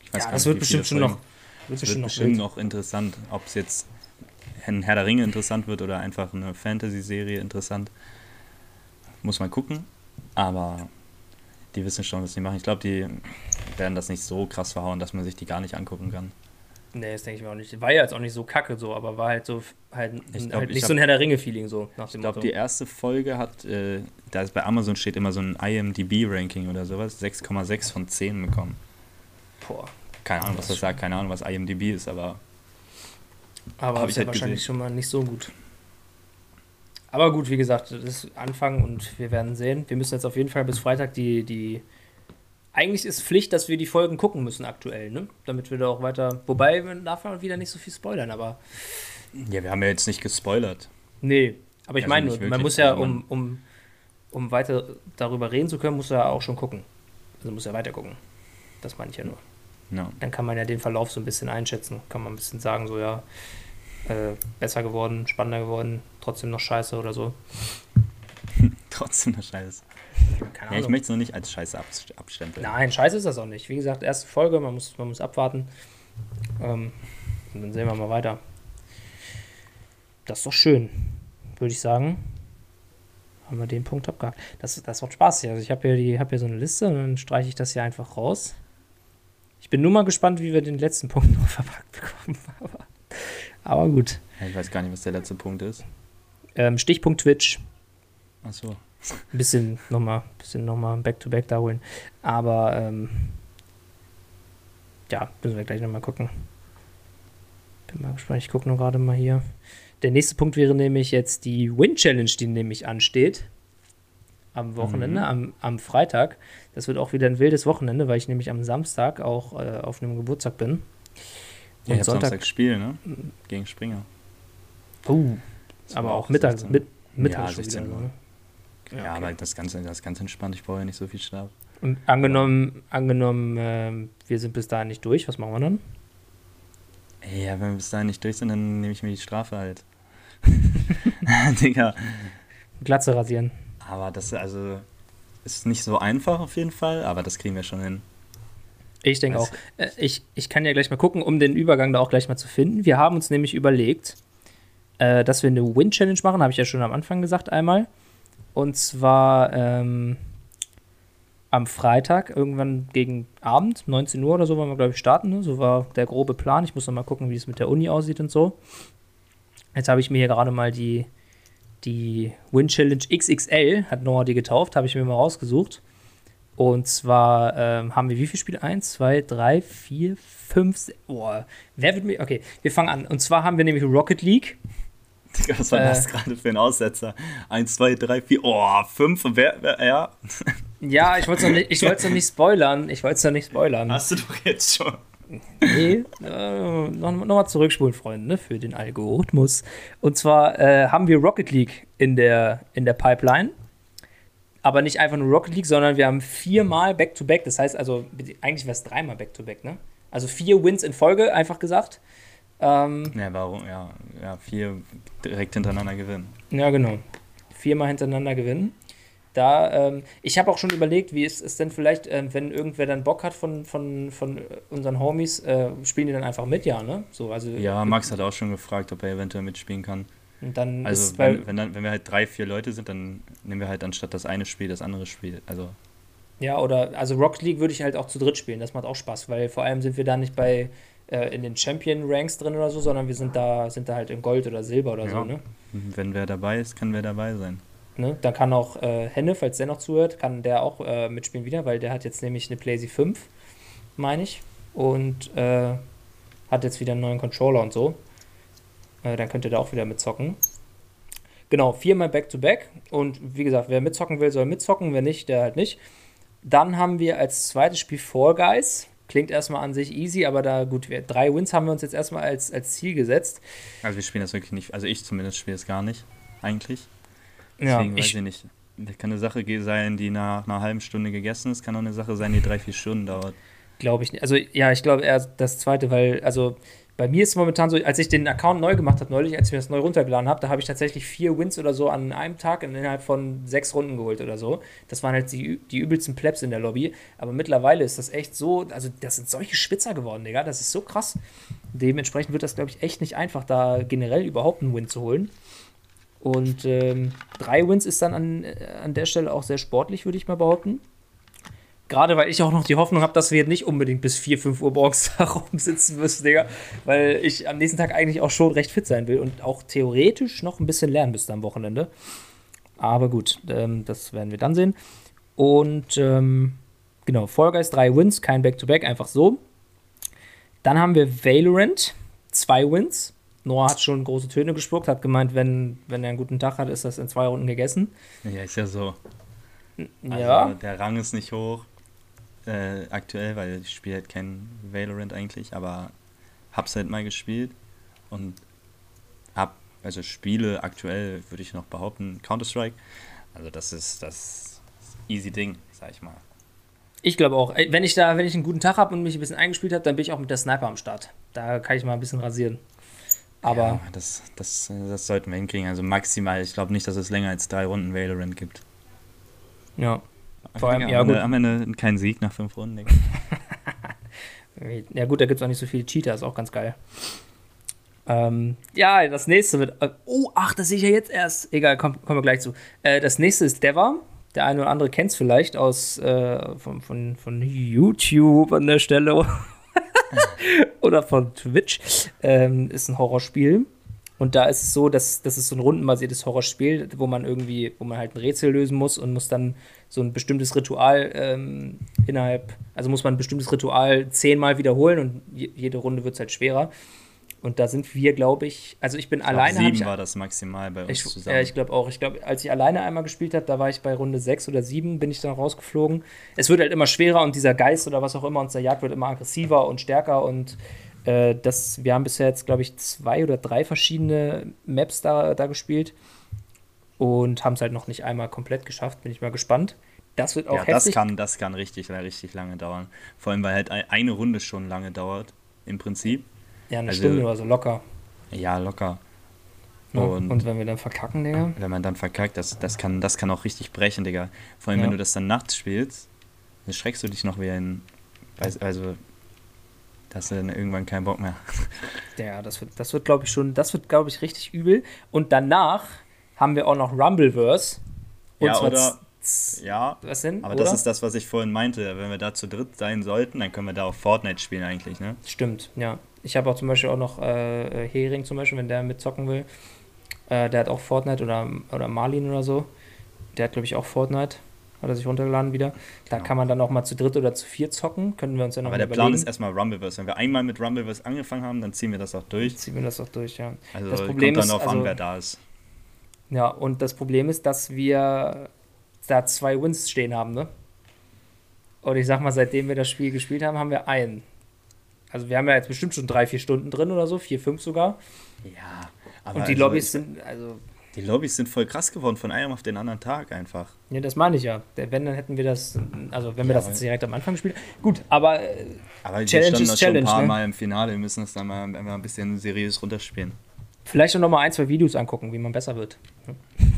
Ich weiß ja, das nicht, wird bestimmt schon noch. Wird bestimmt, bestimmt noch, noch interessant, ob es jetzt ein Herr der Ringe interessant wird oder einfach eine Fantasy-Serie interessant. muss man gucken. Aber die wissen schon, was sie machen. Ich glaube, die werden das nicht so krass verhauen, dass man sich die gar nicht angucken kann. Nee, das denke ich mir auch nicht. War ja jetzt auch nicht so kacke so, aber war halt so halt, Ich glaub, halt ich nicht hab- so ein Herr der Ringe-Feeling so nach Ich dem glaube, Motto. die erste Folge hat, äh, da ist bei Amazon steht immer so ein IMDb-Ranking oder sowas, 6,6 von 10 bekommen. Boah. Keine Ahnung, was Das sagt, keine Ahnung, was IMDb ist, aber Aber Hab ist ich ja halt wahrscheinlich gesehen. schon mal nicht so gut. Aber gut, wie gesagt, das ist Anfang und wir werden sehen. Wir müssen jetzt auf jeden Fall bis Freitag die, die. Eigentlich ist Pflicht, dass wir die Folgen gucken müssen aktuell, ne? Damit wir da auch weiter. Wobei, man darf man wieder nicht so viel spoilern, aber. ja, wir haben ja jetzt nicht gespoilert. Nee. Aber ich Also meine, nur, man muss ja, also um, um, um weiter darüber reden zu können, muss er auch schon gucken. Also muss er weiter gucken. Das meine ich ja nur. Ja. Dann kann man ja den Verlauf so ein bisschen einschätzen. Kann man ein bisschen sagen, so ja, äh, besser geworden, spannender geworden, trotzdem noch scheiße oder so. Trotzdem eine Scheiße. Keine Ja, ich Ahnung. möchte es noch nicht als Scheiße abst- abstempeln. Nein, scheiße ist das auch nicht. Wie gesagt, erste Folge, man muss, man muss abwarten. Ähm, und dann sehen wir mal weiter. Das ist doch schön, würde ich sagen. Haben wir den Punkt abgehakt. Das, das macht Spaß hier. Also ich habe hier, die- hab hier so eine Liste und dann streiche ich das hier einfach raus. Ich bin nur mal gespannt, wie wir den letzten Punkt noch verpackt bekommen. Aber, aber gut. Ich weiß gar nicht, was der letzte Punkt ist. Ähm, Stichpunkt Twitch. Achso. Ein bisschen nochmal, bisschen nochmal Back-to-Back da holen. Aber ähm, ja, müssen wir gleich nochmal gucken. Bin mal gespannt, ich gucke nur gerade mal hier. Der nächste Punkt wäre nämlich jetzt die Win-Challenge, die nämlich ansteht. Am Wochenende, Mhm. am, am Freitag. Das wird auch wieder ein wildes Wochenende, weil ich nämlich am Samstag auch äh, auf einem Geburtstag bin. Ja, ich hab Samstag Spiel, ne? Gegen Springer. Oh, Das aber auch mittags, 16. mit, mittags Ja, schon 16 wieder, ne? Ja, okay. aber das Ganze, das ist ganz entspannt. Ich brauche ja nicht so viel Schlaf. Und angenommen, angenommen ähm, wir sind bis dahin nicht durch, was machen wir dann? Ja, wenn wir bis dahin nicht durch sind, dann nehme ich mir die Strafe halt. Digga. Glatze rasieren. Aber das also ist nicht so einfach auf jeden Fall, aber das kriegen wir schon hin. Ich denke auch. Äh, ich, ich kann ja gleich mal gucken, um den Übergang da auch gleich mal zu finden. Wir haben uns nämlich überlegt, äh, dass wir eine Win-Challenge machen, habe ich ja schon am Anfang gesagt einmal. Und zwar ähm, am Freitag, irgendwann gegen Abend, 19 Uhr oder so, wollen wir, glaube ich, starten. Ne? So war der grobe Plan. Ich muss noch mal gucken, wie es mit der Uni aussieht und so. Jetzt habe ich mir hier gerade mal die, die Win-Challenge XXL, hat Noah die getauft, habe ich mir mal rausgesucht. Und zwar ähm, haben wir wie viele Spiele? Eins, zwei, drei, vier, fünf. Boah, wer wird mir. Okay, wir fangen an. Und zwar haben wir nämlich Rocket League. Digga, was war Äh. das gerade für ein Aussetzer? Eins, zwei, drei, vier, oh, fünf, wer, wer ja. Ja, ich wollte es noch, nicht- ich noch nicht spoilern. Ich wollte es noch nicht spoilern. Hast du doch jetzt schon. Nee, äh, noch, noch zurückspulen, Freunde, ne, für den Algorithmus. Und zwar äh, haben wir Rocket League in der, in der Pipeline. Aber nicht einfach nur Rocket League, sondern wir haben viermal Back-to-Back. Das heißt also, eigentlich wäre es dreimal Back-to-Back, ne? Also vier Wins in Folge, einfach gesagt. Ähm, Ja, warum? Ja, ja, vier direkt hintereinander gewinnen. Ja, genau. Viermal hintereinander gewinnen. Da, ähm, ich habe auch schon überlegt, wie ist es denn vielleicht, ähm, wenn irgendwer dann Bock hat von, von, von unseren Homies, äh, spielen die dann einfach mit, ja, ne? So, also, Ja, Max hat auch schon gefragt, ob er eventuell mitspielen kann. Und dann ist Also, bei, wenn, wenn, dann, wenn wir halt drei, vier Leute sind, dann nehmen wir halt anstatt das eine Spiel das andere Spiel. Also, ja, oder, also Rocket League würde ich halt auch zu dritt spielen, das macht auch Spaß, weil vor allem sind wir da nicht bei, äh, in den Champion-Ranks drin oder so, sondern wir sind da, sind da halt in Gold oder Silber oder so, Ja. ne? wenn wer dabei ist, kann wer dabei sein. Ne? Dann kann auch äh, Henne, falls der noch zuhört, kann der auch äh, mitspielen wieder, weil der hat jetzt nämlich eine PlayStation 5, meine ich. Und äh, hat jetzt wieder einen neuen Controller und so. Äh, dann könnt ihr da auch wieder mitzocken. Genau, viermal Back-to-Back. Und wie gesagt, wer mitzocken will, soll mitzocken. Wer nicht, der halt nicht. Dann haben wir als zweites Spiel Fall Guys. Klingt erstmal an sich easy, aber da gut, wir, drei Wins haben wir uns jetzt erstmal als, als Ziel gesetzt. Also, wir spielen das wirklich nicht. Also, ich zumindest spiele es gar nicht. Eigentlich. Ja, Deswegen weiß ich, ich nicht. Das kann eine Sache sein, die nach einer halben Stunde gegessen ist. Kann auch eine Sache sein, die drei, vier Stunden dauert. Glaube ich nicht. Also ja, ich glaube eher das zweite, weil, also bei mir ist es momentan so, als ich den Account neu gemacht habe, neulich, als ich mir das neu runtergeladen habe, da habe ich tatsächlich vier Wins oder so an einem Tag innerhalb von sechs Runden geholt oder so. Das waren halt die, die übelsten Plebs in der Lobby. Aber mittlerweile ist das echt so, also das sind solche Spitzer geworden, Digga. Das ist so krass. Dementsprechend wird das, glaube ich, echt nicht einfach, da generell überhaupt einen Win zu holen. Und ähm, drei Wins ist dann an, äh, an der Stelle auch sehr sportlich, würde ich mal behaupten. Gerade weil ich auch noch die Hoffnung habe, dass wir jetzt nicht unbedingt bis 4, 5 Uhr morgens da rumsitzen müssen, Digga. Weil ich am nächsten Tag eigentlich auch schon recht fit sein will und auch theoretisch noch ein bisschen lernen müsste am Wochenende. Aber gut, ähm, das werden wir dann sehen. Und ähm, genau, Fall Guys 3 Wins, kein Back-to-Back, -Back, einfach so. Dann haben wir Valorant, zwei Wins. Noah hat schon große Töne gespuckt, hat gemeint, wenn, wenn er einen guten Tag hat, ist das in zwei Runden gegessen. Ja, ist ja so. Ja. Also, der Rang ist nicht hoch äh, aktuell, weil ich spiele halt kein Valorant eigentlich, aber hab's halt mal gespielt und hab, also spiele aktuell, würde ich noch behaupten, Counter-Strike. Also das ist das easy Ding, sag ich mal. Ich glaube auch. Wenn ich da, wenn ich einen guten Tag habe und mich ein bisschen eingespielt habe, dann bin ich auch mit der Sniper am Start. Da kann ich mal ein bisschen rasieren. Aber. Ja, das, das, das sollten wir hinkriegen. Also maximal, ich glaube nicht, dass es länger als drei Runden Valorant gibt. Ja. Vor allem, ja, gut. Am Ende kein Sieg nach fünf Runden. ja, gut, da gibt es auch nicht so viele Cheater, ist auch ganz geil. Ähm, ja, das nächste wird. Äh, oh, ach, das sehe ich ja jetzt erst. Egal, kommen komm wir gleich zu. Äh, das nächste ist Deva. Der eine oder andere kennt es vielleicht aus äh, von, von, von YouTube an der Stelle oder von Twitch. Ähm, ist ein Horrorspiel. Und da ist es so, dass das ist so ein rundenbasiertes Horrorspiel, wo man irgendwie, wo man halt ein Rätsel lösen muss und muss dann so ein bestimmtes Ritual ähm, innerhalb, also muss man ein bestimmtes Ritual zehnmal wiederholen und jede Runde wird es halt schwerer. Und da sind wir, glaube ich, also ich bin ich alleine. Sieben ich, war das maximal bei uns ich, zusammen. Ja, ich glaube auch. Ich glaube, als ich alleine einmal gespielt habe, da war ich bei Runde sechs oder sieben, bin ich dann rausgeflogen. Es wird halt immer schwerer und dieser Geist oder was auch immer uns der jagt, wird immer aggressiver und stärker und äh, das, wir haben bisher jetzt, glaube ich, zwei oder drei verschiedene Maps da, da gespielt und haben es halt noch nicht einmal komplett geschafft. Bin ich mal gespannt. Das wird auch ja, heftig. Das kann, das kann richtig, richtig lange dauern. Vor allem, weil halt eine Runde schon lange dauert, im Prinzip. Ja, eine also, Stunde oder so locker. Ja, locker. Ja, und, und, wenn wir dann verkacken, Digga? Wenn man dann verkackt, das, das, kann, das kann auch richtig brechen, Digga. Vor allem, ja. wenn du das dann nachts spielst, dann schreckst du dich noch wie ein. Also, da hast du dann irgendwann keinen Bock mehr. Ja, das wird, das wird glaube ich, schon, das wird, glaube ich, richtig übel. Und danach haben wir auch noch Rumbleverse. Und ja, oder, ja, was denn, aber oder? das ist das, was ich vorhin meinte. Wenn wir da zu dritt sein sollten, dann können wir da auch Fortnite spielen eigentlich, ne? Stimmt, ja. Ich habe auch zum Beispiel auch noch äh, Hering zum Beispiel, wenn der mitzocken will. Äh, der hat auch Fortnite oder, oder Marlin oder so. Der hat, glaube ich, auch Fortnite. Hat er sich runtergeladen wieder. Da genau. kann man dann auch mal zu dritt oder zu vier zocken. Können wir uns ja noch Aber der überlegen. Plan ist erstmal Rumbleverse. Wenn wir einmal mit Rumbleverse angefangen haben, dann ziehen wir das auch durch. Ziehen wir das auch durch, ja. Also das Problem kommt dann auf also, an, wer da ist. Ja, und das Problem ist, dass wir da zwei Wins stehen haben, ne? Und ich sag mal, seitdem wir das Spiel gespielt haben, haben wir einen. Also wir haben ja jetzt bestimmt schon drei, vier Stunden drin oder so, vier, fünf sogar. Ja, aber. Und die also Lobbys sind, also. Die Lobbys sind voll krass geworden von einem auf den anderen Tag einfach. Ja, das meine ich ja. Wenn, dann hätten wir das, also wenn wir ja, das jetzt direkt am Anfang spielen. Gut, aber, äh, aber Challenge ist Challenge. schon ein paar ne? Mal im Finale. Wir müssen das dann mal ein bisschen seriös runterspielen. Vielleicht auch noch mal ein, zwei Videos angucken, wie man besser wird.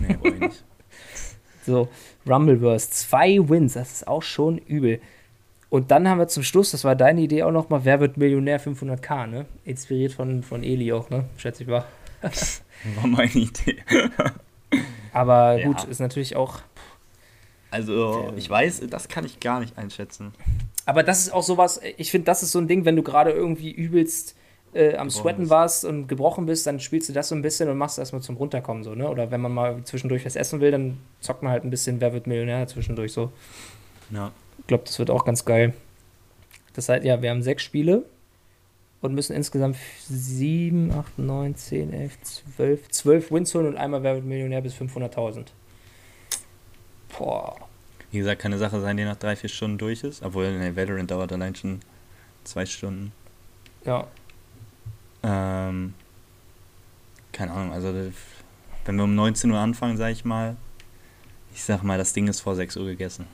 Nee, wollte ich nicht. so, Rumbleverse, zwei Wins, das ist auch schon übel. Und dann haben wir zum Schluss, das war deine Idee auch noch mal, wer wird Millionär 500k, ne? Inspiriert von, von Eli auch, ne? Schätze ich mal. war meine Idee. Aber ja. gut, ist natürlich auch. Also, ich weiß, das kann ich gar nicht einschätzen. Aber das ist auch sowas, ich finde, das ist so ein Ding, wenn du gerade irgendwie übelst äh, am Sweaten bist. warst und gebrochen bist, dann spielst du das so ein bisschen und machst erstmal zum Runterkommen so, ne? Oder wenn man mal zwischendurch was essen will, dann zockt man halt ein bisschen Wer wird Millionär zwischendurch so. Ja. Ich glaube, das wird auch ganz geil. Das heißt, ja, wir haben sechs Spiele und müssen insgesamt sieben, acht, neun, zehn, elf, zwölf, zwölf Wins holen und einmal Wer wird Millionär bis 500.000. Boah. Wie gesagt, keine Sache sein, die nach drei, vier Stunden durch ist. Obwohl, ne, Valorant dauert allein schon zwei Stunden. Ja, ähm, keine Ahnung, also wenn wir um 19 Uhr anfangen, sag ich mal, ich sag mal, das Ding ist vor 6 Uhr gegessen.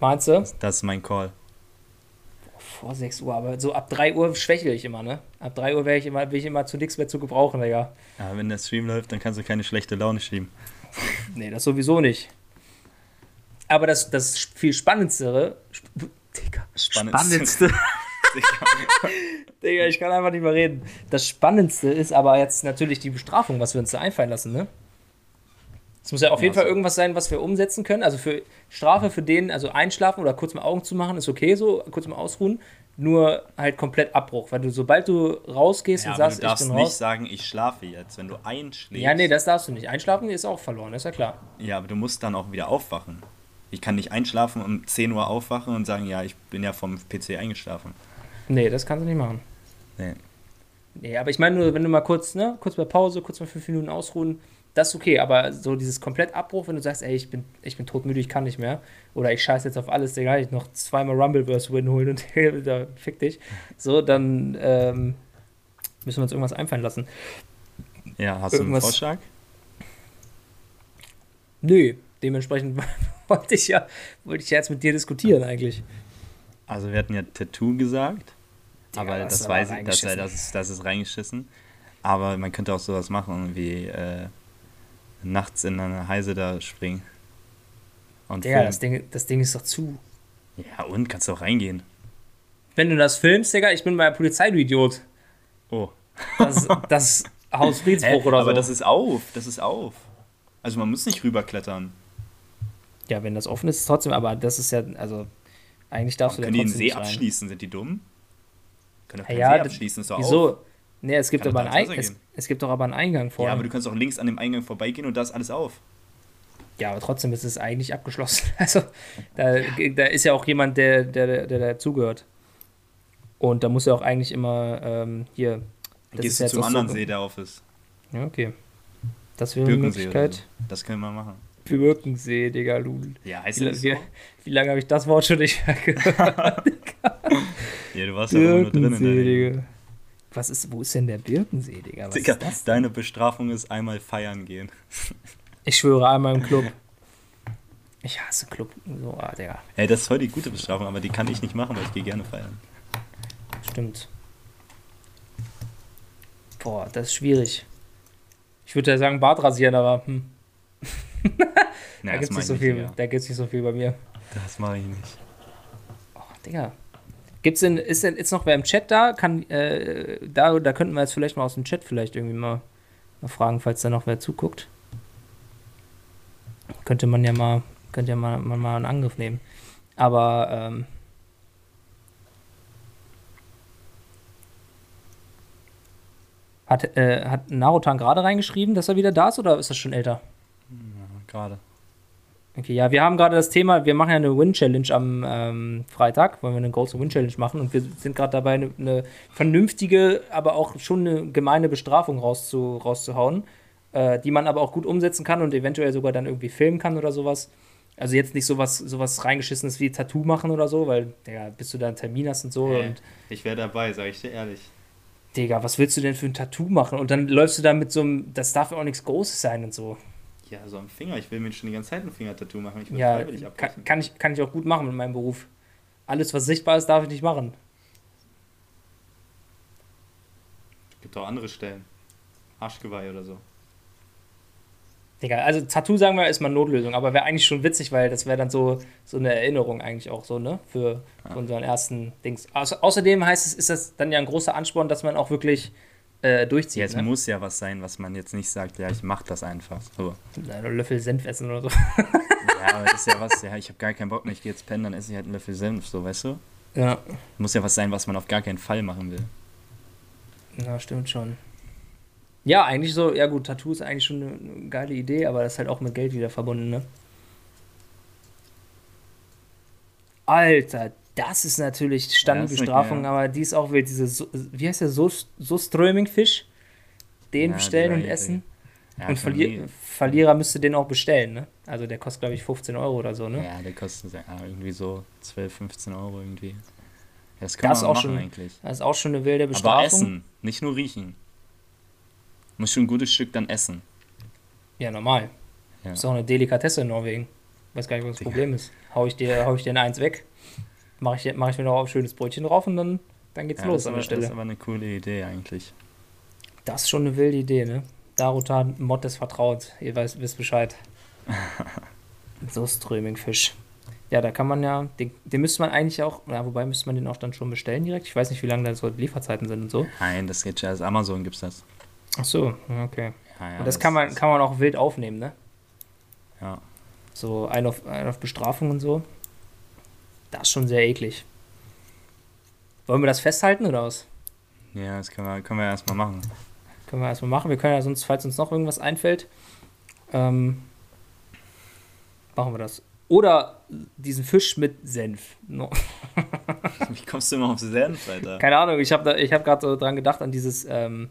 Meinst du? Das, das ist mein Call. Vor 6 Uhr, aber so ab 3 Uhr schwächle ich immer, ne? Ab 3 Uhr ich immer, bin ich immer zu nichts mehr zu gebrauchen, Digga. Ja, wenn der Stream läuft, dann kannst du keine schlechte Laune schieben. nee, das sowieso nicht. Aber das, das viel Spannendste, Digga, Spannendste. Spannendste. Digga, ich kann einfach nicht mehr reden. Das Spannendste ist aber jetzt natürlich die Bestrafung, was wir uns da einfallen lassen, ne? Es muss ja auf jeden Fall irgendwas sein, was wir umsetzen können. Also für Strafe für den, also einschlafen oder kurz mal Augen zu machen, ist okay so, kurz mal ausruhen. Nur halt komplett Abbruch. Weil du, sobald du rausgehst Ja, und sagst, du darfst ich bin nicht raus. sagen, ich schlafe jetzt, wenn du einschläfst. Ja, nee, das darfst du nicht. Einschlafen ist auch verloren, ist ja klar. Ja, aber du musst dann auch wieder aufwachen. Ich kann nicht einschlafen um 10 Uhr aufwachen und sagen, ja, ich bin ja vom PC eingeschlafen. Nee, das kannst du nicht machen. Nee. Nee, aber ich meine nur, wenn du mal kurz, ne, kurz bei Pause, kurz mal fünf Minuten ausruhen, das ist okay, aber so dieses komplett Abbruch, wenn du sagst, ey, ich bin, ich bin todmüde, ich kann nicht mehr, oder ich scheiße jetzt auf alles, Digga, ich noch zweimal Rumbleverse-Win holen und da fick dich, so, dann ähm, müssen wir uns irgendwas einfallen lassen. Ja, hast du einen Irgendwas- Vorschlag? Nö, dementsprechend wollte ich ja, wollte ich ja jetzt mit dir diskutieren eigentlich. Also wir hatten ja Tattoo gesagt, Digga, aber das das, weiß ich, das, reingeschissen. das, ist, das ist reingeschissen. Aber man könnte auch sowas machen, wie äh, nachts in eine Heise da springen. Und Digga, das Ding, das Ding ist doch zu. Ja, und kannst du auch reingehen. Wenn du das filmst, Digga, ich bin bei der Polizei, du Idiot. Oh. Das, das ist Hausfriedensbruch oder aber so. das ist auf, das ist auf. Also man muss nicht rüberklettern. Ja, wenn das offen ist, trotzdem, aber das ist ja, also, eigentlich darfst du da Können die den trotzdem See nicht rein. abschließen? Sind die dumm? Können doch Ja, keinen ja, See abschließen, ist doch auf. Wieso? Nee, es gibt Kann aber doch einen Es, gibt doch aber einen Eingang vor. Ja, aber Ja, du kannst auch links an dem Eingang vorbeigehen und da ist alles auf. aber trotzdem ist es eigentlich abgeschlossen. Also, da, da ist ja auch jemand, der, der, der dazugehört. Und da muss ja auch eigentlich immer ähm, hier. Das gehst ist du zum anderen so- See, der auf ist. Ja, okay. Das wäre eine Möglichkeit. so. Das können wir machen. Birkensee, Digga, Lul. Ja, heißt Wie, das wie, so? wie lange habe ich das Wort schon nicht mehr gehört? Ja, du warst ja immer nur drin in der. Digga. Was ist, wo ist denn der Birkensee, Digga? Digga, deine Bestrafung ist einmal feiern gehen. Ich schwöre einmal im Club. Ich hasse Club. So, ah, Digga. Ey, das ist voll die gute Bestrafung, aber die kann ich nicht machen, weil ich gehe gerne feiern. Stimmt. Boah, das ist schwierig. Ich würde ja sagen Bart rasieren, aber hm, Na, da gibt es nicht ich so viel. Digga. Da gibt's nicht so viel bei mir. Das mache ich nicht. Oh, Digga. Gibt's denn, ist denn jetzt noch wer im Chat da? Kann, äh, da, da könnten wir jetzt vielleicht mal aus dem Chat vielleicht irgendwie mal, mal fragen, falls da noch wer zuguckt. Könnte man ja mal, könnte ja mal, mal, mal einen Angriff nehmen. Aber, ähm, Hat, äh, hat Narutan gerade reingeschrieben, dass er wieder da ist oder ist das schon älter? Ja, gerade. Okay, ja, wir haben gerade das Thema, wir machen ja eine Win-Challenge am ähm, Freitag, wollen wir eine große Win-Challenge machen und wir sind gerade dabei, eine, eine vernünftige, aber auch schon eine gemeine Bestrafung rauszu, rauszuhauen, äh, die man aber auch gut umsetzen kann und eventuell sogar dann irgendwie filmen kann oder sowas. Also jetzt nicht sowas, sowas reingeschissenes wie Tattoo machen oder so, weil, Digga, bis du da einen Termin hast und so Hä? und Ich wäre dabei, sage ich dir ehrlich. Digga, was willst du denn für ein Tattoo machen? Und dann läufst du da mit so einem, das darf ja auch nichts Großes sein und so. Ja, so am Finger. Ich will mir schon die ganze Zeit ein Fingertattoo machen. Ich will Ja, freiwillig kann, abbrechen. kann, ich, kann ich auch gut machen mit meinem Beruf. Alles, was sichtbar ist, darf ich nicht machen. Gibt auch andere Stellen. Arschgeweih oder so. Digga, also Tattoo, sagen wir, ist mal Notlösung, aber wäre eigentlich schon witzig, weil das wäre dann so, so eine Erinnerung eigentlich auch so, ne? Für, für unseren ersten Dings. Außer, außerdem heißt es, ist das dann ja ein großer Ansporn, dass man auch wirklich äh, durchzieht. Ja, es ne? muss ja was sein, was man jetzt nicht sagt, ja, ich mach das einfach. So. Einen Löffel Senf essen oder so. Ja, aber das ist ja was, ja, ich habe gar keinen Bock mehr, ich gehe jetzt pennen, dann esse ich halt einen Löffel Senf, so, weißt du? Ja. Muss ja was sein, was man auf gar keinen Fall machen will. Ja, stimmt schon. Ja, eigentlich so, ja gut, Tattoo ist eigentlich schon eine, eine geile Idee, aber das ist halt auch mit Geld wieder verbunden, ne? Alter, das ist natürlich stand Ja, aber die ist auch wild. Diese, So- wie heißt der, so Ströming-Fisch? Den Ja, bestellen und essen. Ja, und noch Verlierer müsste den auch bestellen, ne? Also der kostet, glaube ich, 15 Euro oder so, ne? Ja, der kostet ja, irgendwie so 12, 15 Euro irgendwie. Das kann Das man auch machen schon eigentlich. Das ist auch schon eine wilde Aber Bestrafung. essen, nicht nur riechen. Muss schon ein gutes Stück dann essen. Ja, normal. Ja. Ist auch eine Delikatesse in Norwegen. Weiß gar nicht, was das. Problem ist. Hau ich dir, hau ich dir eine Eins weg, mache ich, mach ich mir noch ein schönes Brötchen drauf und dann, dann geht's Ja, los das, an aber, der Stelle. das ist aber eine coole Idee eigentlich. Das ist schon eine wilde Idee, ne? Darutan, Mod des Vertrauens. Ihr weißt, wisst Bescheid. so Strömingfisch. Ja, da kann man ja, den, den müsste man eigentlich auch, ja, wobei müsste man den auch dann schon bestellen direkt. Ich weiß nicht, wie lange da so Lieferzeiten sind und so. Nein, das geht ja, als Amazon gibt's das. Ach so, okay. Ja, ja, und das, kann, man, kann man auch wild aufnehmen, ne? Ja. So ein auf, ein auf Bestrafung und so. Das ist schon sehr eklig. Wollen wir das festhalten oder was? Ja, das können wir, können wir erstmal machen. Können wir erstmal machen. Wir können ja sonst, falls uns noch irgendwas einfällt, ähm, machen wir das. Oder diesen Fisch mit Senf. No. Wie kommst du immer auf Senf, Alter? Keine Ahnung, ich habe hab gerade so dran gedacht, an dieses, ähm,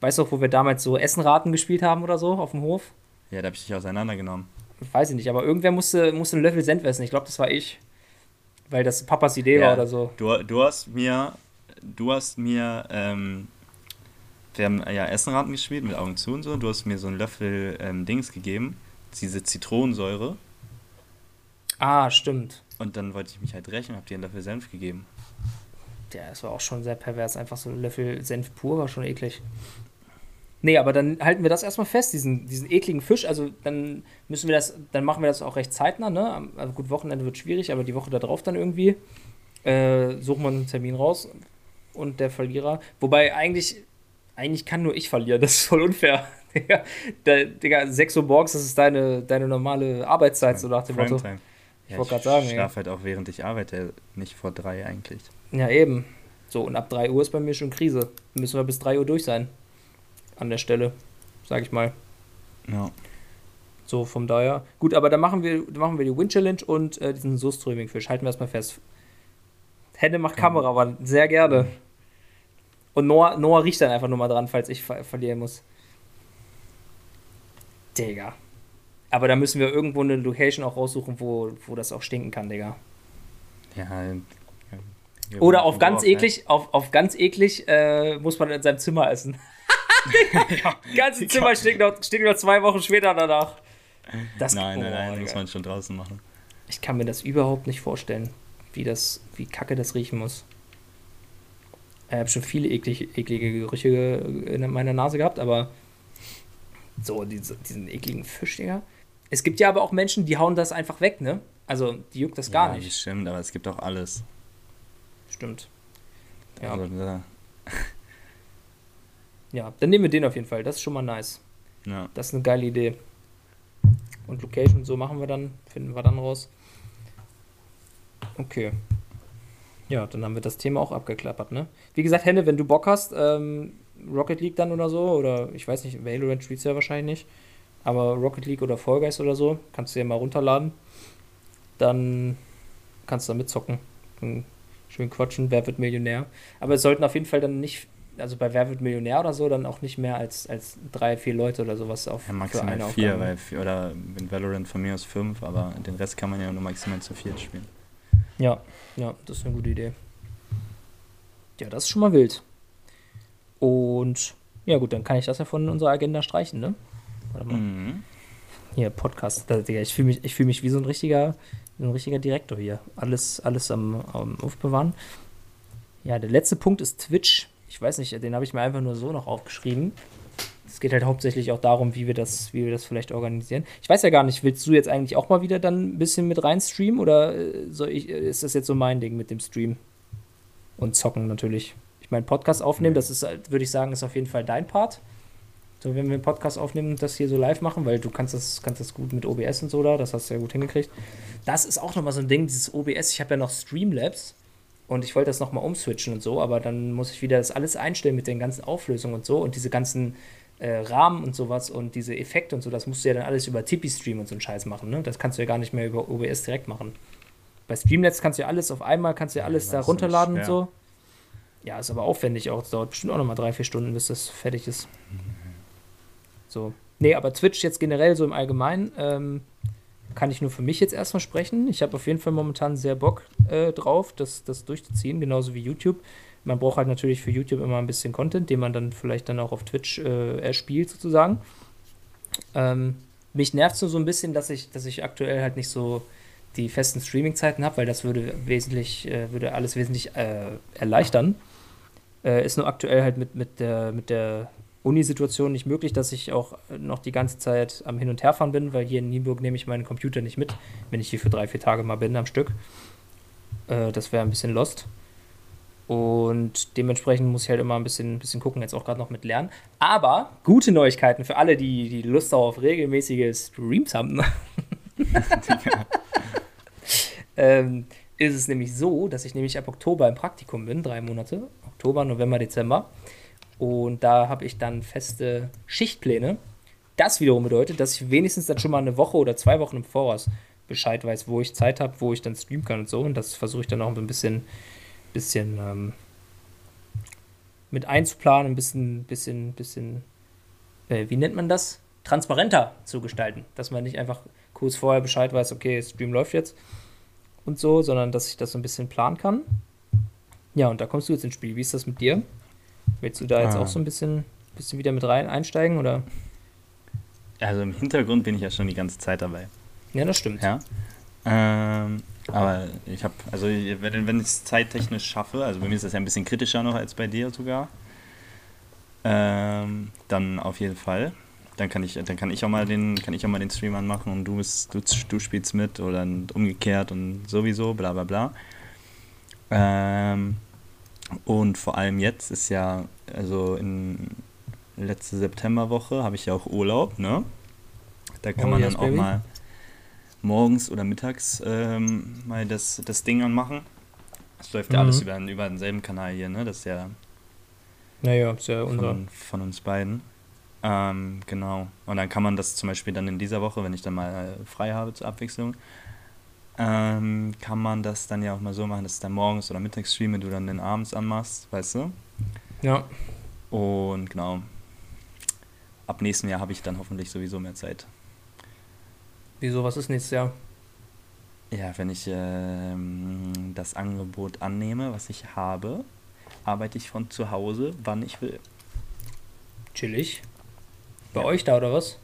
weißt du, wo wir damals so Essenraten gespielt haben oder so auf dem Hof? Ja, da habe ich dich auseinandergenommen. Weiß ich nicht, aber irgendwer musste, musste einen Löffel Senf essen. Ich glaube, das war ich. Weil das Papas Idee Ja, war oder so. Du, du hast mir, du hast mir, ähm, wir haben ja Essenraten gespielt mit Augen zu und so. Du hast mir so einen Löffel ähm, Dings gegeben, diese Zitronensäure. Ah, stimmt. Und dann wollte ich mich halt rächen und habe dir einen Löffel Senf gegeben. Ja, das war auch schon sehr pervers. Einfach so ein Löffel Senf pur war schon eklig. Nee, aber dann halten wir das erstmal fest, diesen, diesen ekligen Fisch. Also dann müssen wir das, dann machen wir das auch recht zeitnah, ne? Also gut, Wochenende wird schwierig, aber die Woche da drauf dann irgendwie. Äh, suchen wir einen Termin raus und der Verlierer. Wobei eigentlich, eigentlich kann nur ich verlieren, das ist voll unfair. Digga, Da- Digga 6 Uhr morgens, das ist deine, deine normale Arbeitszeit, so nach dem Motto. Primetime. Ich Ja, wollte gerade sagen, Ich schlafe halt auch während ich arbeite, nicht vor drei eigentlich. Ja, eben. So, und ab 3 Uhr ist bei mir schon Krise. Müssen wir bis 3 Uhr durch sein. An der Stelle, sag ich mal. Ja. So, von daher. Gut, aber dann machen wir, dann machen wir die Wind Challenge und äh, diesen Soßströming-Fisch. Halten wir erstmal fest. Hände macht Kamera, aber sehr gerne. Und Noah, Noah riecht dann einfach nur mal dran, falls ich ver verlieren muss. Digga. Aber da müssen wir irgendwo eine Location auch raussuchen, wo, wo das auch stinken kann, Digga. Ja. Oder auf ganz auch, ne? eklig, auf, auf ganz eklig äh, muss man in seinem Zimmer essen. Das ganze Zimmer stinkt noch, stinkt noch zwei Wochen später danach. Das, Nein, nein, nein, muss man schon draußen machen. Ich kann mir das überhaupt nicht vorstellen, wie das, wie kacke das riechen muss. Ich habe schon viele eklig, eklige Gerüche in meiner Nase gehabt, aber so diese, diesen ekligen Fisch, Digga. Es gibt ja aber auch Menschen, die hauen das einfach weg, ne? Also, die juckt das gar ja, nicht. Das stimmt, aber es gibt auch alles. Stimmt. Ja. Also, da, Ja, dann nehmen wir den auf jeden Fall. Das ist schon mal nice. ja. Das ist eine geile Idee. Und Location, so machen wir dann, finden wir dann raus. Okay. Ja, dann haben wir das Thema auch abgeklappert, ne? Wie gesagt, Henne, wenn du Bock hast, ähm, Rocket League dann oder so, oder ich weiß nicht, Valorant spielst du ja wahrscheinlich nicht, aber Rocket League oder Fall Guys oder so, kannst du ja mal runterladen. Dann kannst du da mitzocken. Schön quatschen, wer wird Millionär. Aber es sollten auf jeden Fall dann nicht, also bei Wer wird Millionär oder so, dann auch nicht mehr als, als drei, vier Leute oder sowas auf ja maximal eine vier, Aufgabe. weil vier, oder in Valorant von mir aus fünf, aber den Rest kann man ja nur maximal zu viert spielen. Ja, ja, das ist eine gute Idee. Ja, das ist schon mal wild. Und ja gut, dann kann ich das ja von unserer Agenda streichen, ne? Warte mal. Mhm. Hier, Podcast. Ich fühle mich, ich fühl mich wie so ein richtiger, ein richtiger Direktor hier. Alles, alles am, am Aufbewahren. Ja, der letzte Punkt ist Twitch. Ich weiß nicht, den habe ich mir einfach nur so noch aufgeschrieben. Es geht halt hauptsächlich auch darum, wie wir das, wie wir das vielleicht organisieren. Ich weiß ja gar nicht, willst du jetzt eigentlich auch mal wieder dann ein bisschen mit rein streamen oder äh, soll ich, äh, ist das jetzt so mein Ding mit dem Stream? Und zocken natürlich. Ich meine, Podcast aufnehmen, das ist, halt, würde ich sagen, ist auf jeden Fall dein Part. So, wenn wir einen Podcast aufnehmen und das hier so live machen, weil du kannst das, kannst das gut mit OBS und so da, das hast du ja gut hingekriegt. Das ist auch nochmal so ein Ding, dieses OBS. Ich habe ja noch Streamlabs und ich wollte das nochmal umswitchen und so, aber dann muss ich wieder das alles einstellen mit den ganzen Auflösungen und so und diese ganzen äh, Rahmen und sowas und diese Effekte und so, das musst du ja dann alles über Tipeee-Stream und so einen Scheiß machen, ne? Das kannst du ja gar nicht mehr über OBS direkt machen. Bei Streamlabs kannst du ja alles auf einmal, kannst du ja Ja, alles das da runterladen und schwer. so. Ja, ist aber aufwendig auch. Das dauert bestimmt auch nochmal drei, vier Stunden, bis das fertig ist. So. Nee, aber Twitch jetzt generell so im Allgemeinen ähm, kann ich nur für mich jetzt erstmal sprechen. Ich habe auf jeden Fall momentan sehr Bock äh, drauf, das, das durchzuziehen, genauso wie YouTube. Man braucht halt natürlich für YouTube immer ein bisschen Content, den man dann vielleicht dann auch auf Twitch äh, erspielt sozusagen. Ähm, mich nervt so, so ein bisschen, dass ich, dass ich aktuell halt nicht so die festen Streaming-Zeiten habe, weil das würde wesentlich, äh, würde alles wesentlich äh, erleichtern. Äh, ist nur aktuell halt mit, mit, der, mit der Unisituation nicht möglich, dass ich auch noch die ganze Zeit am Hin- und Herfahren bin, weil hier in Nienburg nehme ich meinen Computer nicht mit, wenn ich hier für drei, vier Tage mal bin am Stück. Äh, das wäre ein bisschen lost. Und dementsprechend muss ich halt immer ein bisschen, bisschen gucken, jetzt auch gerade noch mit Lernen. Aber gute Neuigkeiten für alle, die, die Lust auf regelmäßige Streams haben. ähm, ist es nämlich so, dass ich nämlich ab Oktober im Praktikum bin, drei Monate, Oktober, November, Dezember. Und da habe ich dann feste Schichtpläne. Das wiederum bedeutet, dass ich wenigstens dann schon mal eine Woche oder zwei Wochen im Voraus Bescheid weiß, wo ich Zeit habe, wo ich dann streamen kann und so. Und das versuche ich dann auch ein bisschen, bisschen ähm, mit einzuplanen, ein bisschen, bisschen, bisschen, äh, wie nennt man das? Transparenter zu gestalten. Dass man nicht einfach kurz vorher Bescheid weiß, okay, Stream läuft jetzt und so, sondern dass ich das so ein bisschen planen kann. Ja, und da kommst du jetzt ins Spiel. Wie ist das mit dir? Willst du da jetzt Ah. auch so ein bisschen, bisschen wieder mit rein einsteigen oder? Also im Hintergrund bin ich ja schon die ganze Zeit dabei. Ja, das stimmt. Ja. Ähm, aber ich habe, also wenn, wenn ich es zeittechnisch schaffe, also bei mir ist das ja ein bisschen kritischer noch als bei dir sogar, ähm, dann auf jeden Fall. Dann kann ich, dann kann ich auch mal den, kann ich auch mal den Stream anmachen und du bist, du, du spielst mit oder umgekehrt und sowieso, bla bla bla. Ähm, und vor allem jetzt ist ja, also in letzte Septemberwoche habe ich ja auch Urlaub, ne? Da kann Oh, man yes, dann auch baby. mal morgens oder mittags ähm, mal das, das Ding anmachen. Das läuft ja Mhm. alles über, über denselben Kanal hier, ne? Das ist ja Naja, ist ja unser. von, von uns beiden. Ähm, genau. Und dann kann man das zum Beispiel dann in dieser Woche, wenn ich dann mal äh, frei habe zur Abwechslung, ähm, kann man das dann ja auch mal so machen, dass dann morgens oder mittags streame, du dann den abends anmachst, weißt du? Ja, Und genau. Ab nächstem Jahr habe ich dann hoffentlich sowieso mehr Zeit. wieso, was ist nächstes Jahr? Ja, wenn ich ähm, das Angebot annehme, was ich habe, arbeite ich von zu Hause, wann ich will. Chillig. Bei Ja. euch da oder was?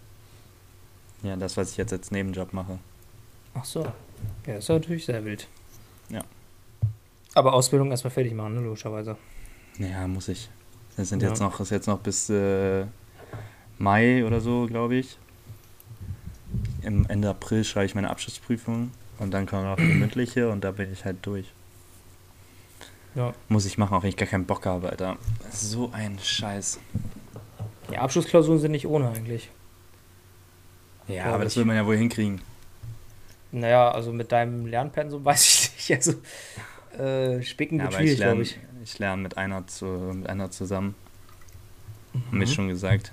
Ja, das, was ich jetzt als Nebenjob mache. Ach so. Ja, ist ja natürlich sehr wild. Ja. Aber Ausbildung erstmal fertig machen, ne, logischerweise. Ja, muss ich. Das sind Ja. jetzt noch, ist jetzt noch bis äh, Mai oder so, glaube ich. Im Ende April schreibe ich meine Abschlussprüfung und dann kommt noch die mündliche und da bin ich halt durch. Ja. Muss ich machen, auch wenn ich gar keinen Bock habe, Alter. So ein Scheiß. Die Abschlussklausuren sind nicht ohne eigentlich. Ja, aber das will man ja wohl hinkriegen. Naja, also mit deinem Lernpensum weiß ich nicht. Also, äh, Spicken Ja, wird schwierig, glaube lerne ich. ich lerne mit einer zu, mit einer zusammen. Haben Mhm. wir schon gesagt.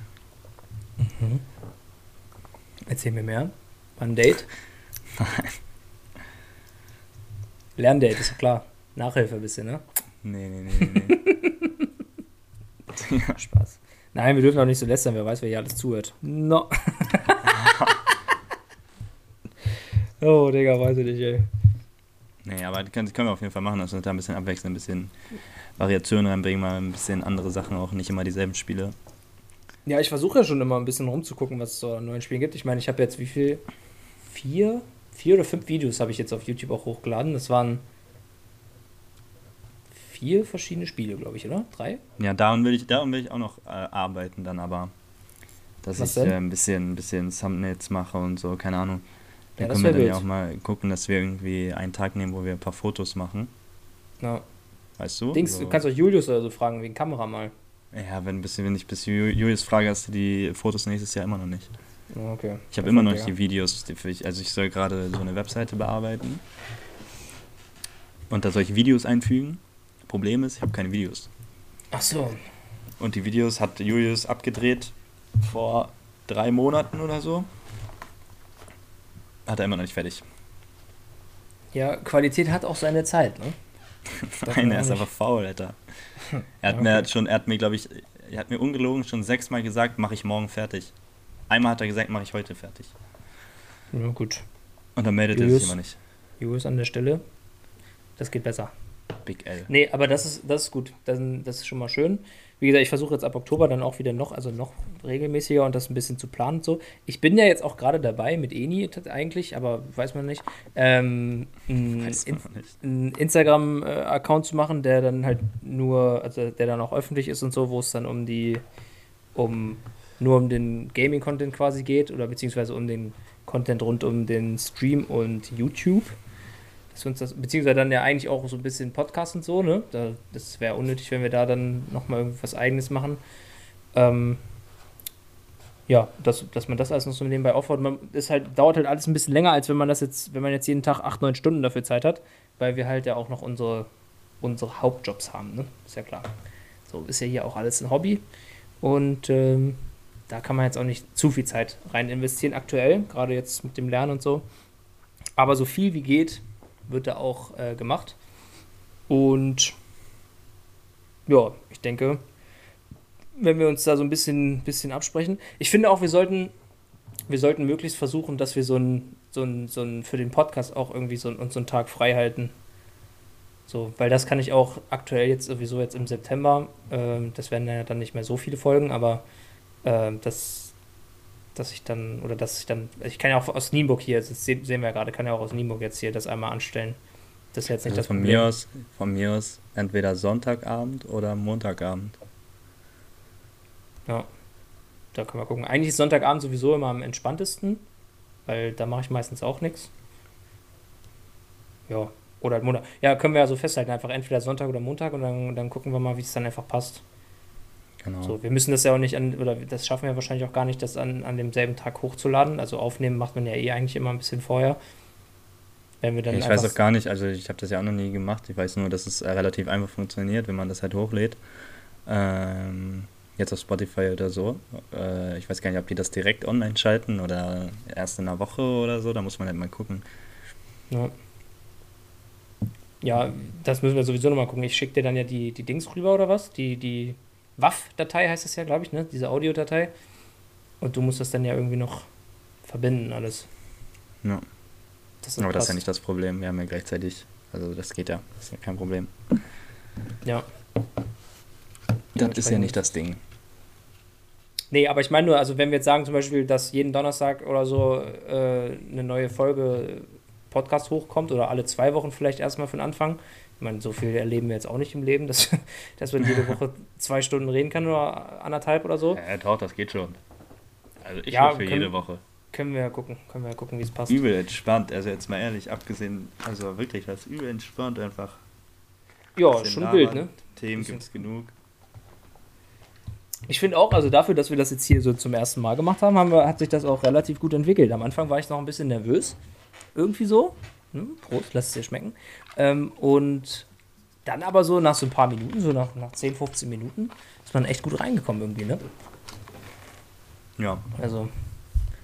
Erzähl mir mehr. War ein Date? Lerndate, ist klar. Nachhilfe ein bisschen, ne? Nee, nee, nee, nee. nee. Spaß. Nein, wir dürfen auch nicht so lästern, wer weiß, wer hier alles zuhört. No. Oh, Digga, weiß ich nicht, ey. nee, aber das können, wir auf jeden Fall machen, dass wir da ein bisschen abwechseln, ein bisschen Variation reinbringen, mal ein bisschen andere Sachen auch, nicht immer dieselben Spiele. Ja, ich versuche ja schon immer ein bisschen rumzugucken, was es so an neuen Spielen gibt. Ich meine, ich habe jetzt wie viel? Vier? Vier oder fünf Videos habe ich jetzt auf YouTube auch hochgeladen. Das waren vier verschiedene Spiele, glaube ich, oder? Drei? Ja, daran will ich, daran will ich auch noch äh, arbeiten dann aber. Dass Was ich denn? äh, ein bisschen, ein bisschen Thumbnails mache und so, keine Ahnung. Ja, Dann das können wir dann ja wild. auch mal gucken, dass wir irgendwie einen Tag nehmen, wo wir ein paar Fotos machen. Ja. Weißt du? Dings, so. du kannst auch Julius oder so fragen, wegen Kamera mal. Ja, wenn, bis, wenn ich bis Ju- Julius frage, hast du die Fotos nächstes Jahr immer noch nicht. Ja, Okay. Ich habe immer noch nicht die Videos, die für ich, also ich soll gerade so eine Webseite bearbeiten. Und da soll ich Videos einfügen. Problem ist, ich habe keine Videos. ja. Ach so. Und die Videos hat Julius abgedreht vor drei Monaten oder so. Hat er immer noch nicht fertig. Ja, Qualität hat auch seine Zeit, ne? Nein, er ist nicht- einfach faul, Alter. Er hat mir okay. hat schon, er hat mir, glaube ich, er hat mir ungelogen schon sechsmal gesagt, mache ich morgen fertig. Einmal hat er gesagt, mache ich heute fertig. Ja, gut. Und dann meldet er Julius? sich immer nicht. Julius an der Stelle. Das geht besser. Big L. Nee, aber das ist, das ist gut. Das, das ist schon mal schön. Wie gesagt, ich versuche jetzt ab Oktober dann auch wieder noch, also noch regelmäßiger und das ein bisschen zu planen und so. Ich bin ja jetzt auch gerade dabei mit Eni eigentlich, aber weiß man nicht, ähm, ein, Weiß in, einen Instagram-Account zu machen, der dann halt nur, also der dann auch öffentlich ist und so, wo es dann um die um nur um den Gaming-Content quasi geht oder beziehungsweise um den Content rund um den Stream und YouTube. Dass wir uns das, beziehungsweise dann ja eigentlich auch so ein bisschen Podcast und so, ne? Da, das wäre unnötig, wenn wir da dann nochmal irgendwas eigenes machen. Ähm, ja, dass, dass man das alles noch so nebenbei aufbaut. Man, das halt, dauert halt alles ein bisschen länger, als wenn man das jetzt, wenn man jetzt jeden Tag acht, neun Stunden dafür Zeit hat, weil wir halt ja auch noch unsere, unsere Hauptjobs haben, ne? Ist ja klar. So ist ja hier auch alles ein Hobby. Und ähm, da kann man jetzt auch nicht zu viel Zeit rein investieren, aktuell, gerade jetzt mit dem Lernen und so. Aber so viel wie geht, wird da auch äh, gemacht. Und ja, ich denke, wenn wir uns da so ein bisschen, bisschen absprechen. Ich finde auch, wir sollten, wir sollten möglichst versuchen, dass wir so ein, so ein, so ein für den Podcast auch irgendwie so, uns so einen Tag frei halten. So, weil das kann ich auch aktuell jetzt sowieso jetzt im September, äh, das werden ja dann nicht mehr so viele Folgen, aber äh, dass, dass ich dann, oder dass ich dann, ich kann ja auch aus Nienburg hier, das sehen wir ja gerade, kann ja auch aus Nienburg jetzt hier das einmal anstellen. Das ist jetzt nicht also das von Problem. mir aus, von mir aus entweder Sonntagabend oder Montagabend. Ja, da können wir gucken. Eigentlich ist Sonntagabend sowieso immer am entspanntesten, weil da mache ich meistens auch nichts. Ja, oder halt Montag. Ja, können wir ja so festhalten, einfach entweder Sonntag oder Montag und dann, dann gucken wir mal, wie es dann einfach passt. Genau. So, wir müssen das ja auch nicht an, oder das schaffen wir wahrscheinlich auch gar nicht, das an, an demselben Tag hochzuladen. Also aufnehmen macht man ja eh eigentlich immer ein bisschen vorher. Wenn wir dann ich weiß auch gar nicht, also ich habe das ja auch noch nie gemacht. Ich weiß nur, dass es äh, relativ einfach funktioniert, wenn man das halt hochlädt. Ähm, jetzt auf Spotify oder so. Äh, ich weiß gar nicht, ob die das direkt online schalten oder erst in einer Woche oder so. Da muss man halt mal gucken. Ja. Ja, das müssen wir sowieso nochmal gucken. Ich schicke dir dann ja die, die Dings rüber oder was? Die, die WAF-Datei heißt das ja, glaube ich, ne? Diese Audiodatei. Und du musst das dann ja irgendwie noch verbinden, alles. Ja. Das Aber das ist ja passt. nicht das Problem. Wir haben ja gleichzeitig, also das geht ja, das ist ja kein Problem. Ja. Das ist ja nicht das Ding. Nee, aber ich meine nur, also wenn wir jetzt sagen zum Beispiel, dass jeden Donnerstag oder so äh, eine neue Folge Podcast hochkommt oder alle zwei Wochen vielleicht erstmal für den Anfang. Ich meine, so viel erleben wir jetzt auch nicht im Leben, dass, dass man jede Woche zwei Stunden reden kann oder anderthalb oder so. Ja, doch, das geht schon. Also ich Ja, für können- jede Woche. Können wir ja gucken, können wir ja gucken, wie es passt. Übel entspannt, also jetzt mal ehrlich, abgesehen, also wirklich, das ist übel entspannt einfach. Ja, schon labern, wild, ne? Themen Bisschen- gibt's genug. Ich finde auch, also dafür, dass wir das jetzt hier so zum ersten Mal gemacht haben, haben wir, hat sich das auch relativ gut entwickelt. Am Anfang war ich noch ein bisschen nervös. Irgendwie so. Hm, Prost, lass es dir schmecken. Ähm, und dann aber so nach so ein paar Minuten, so nach, nach 10, 15 Minuten, ist man echt gut reingekommen irgendwie, ne? Ja, Also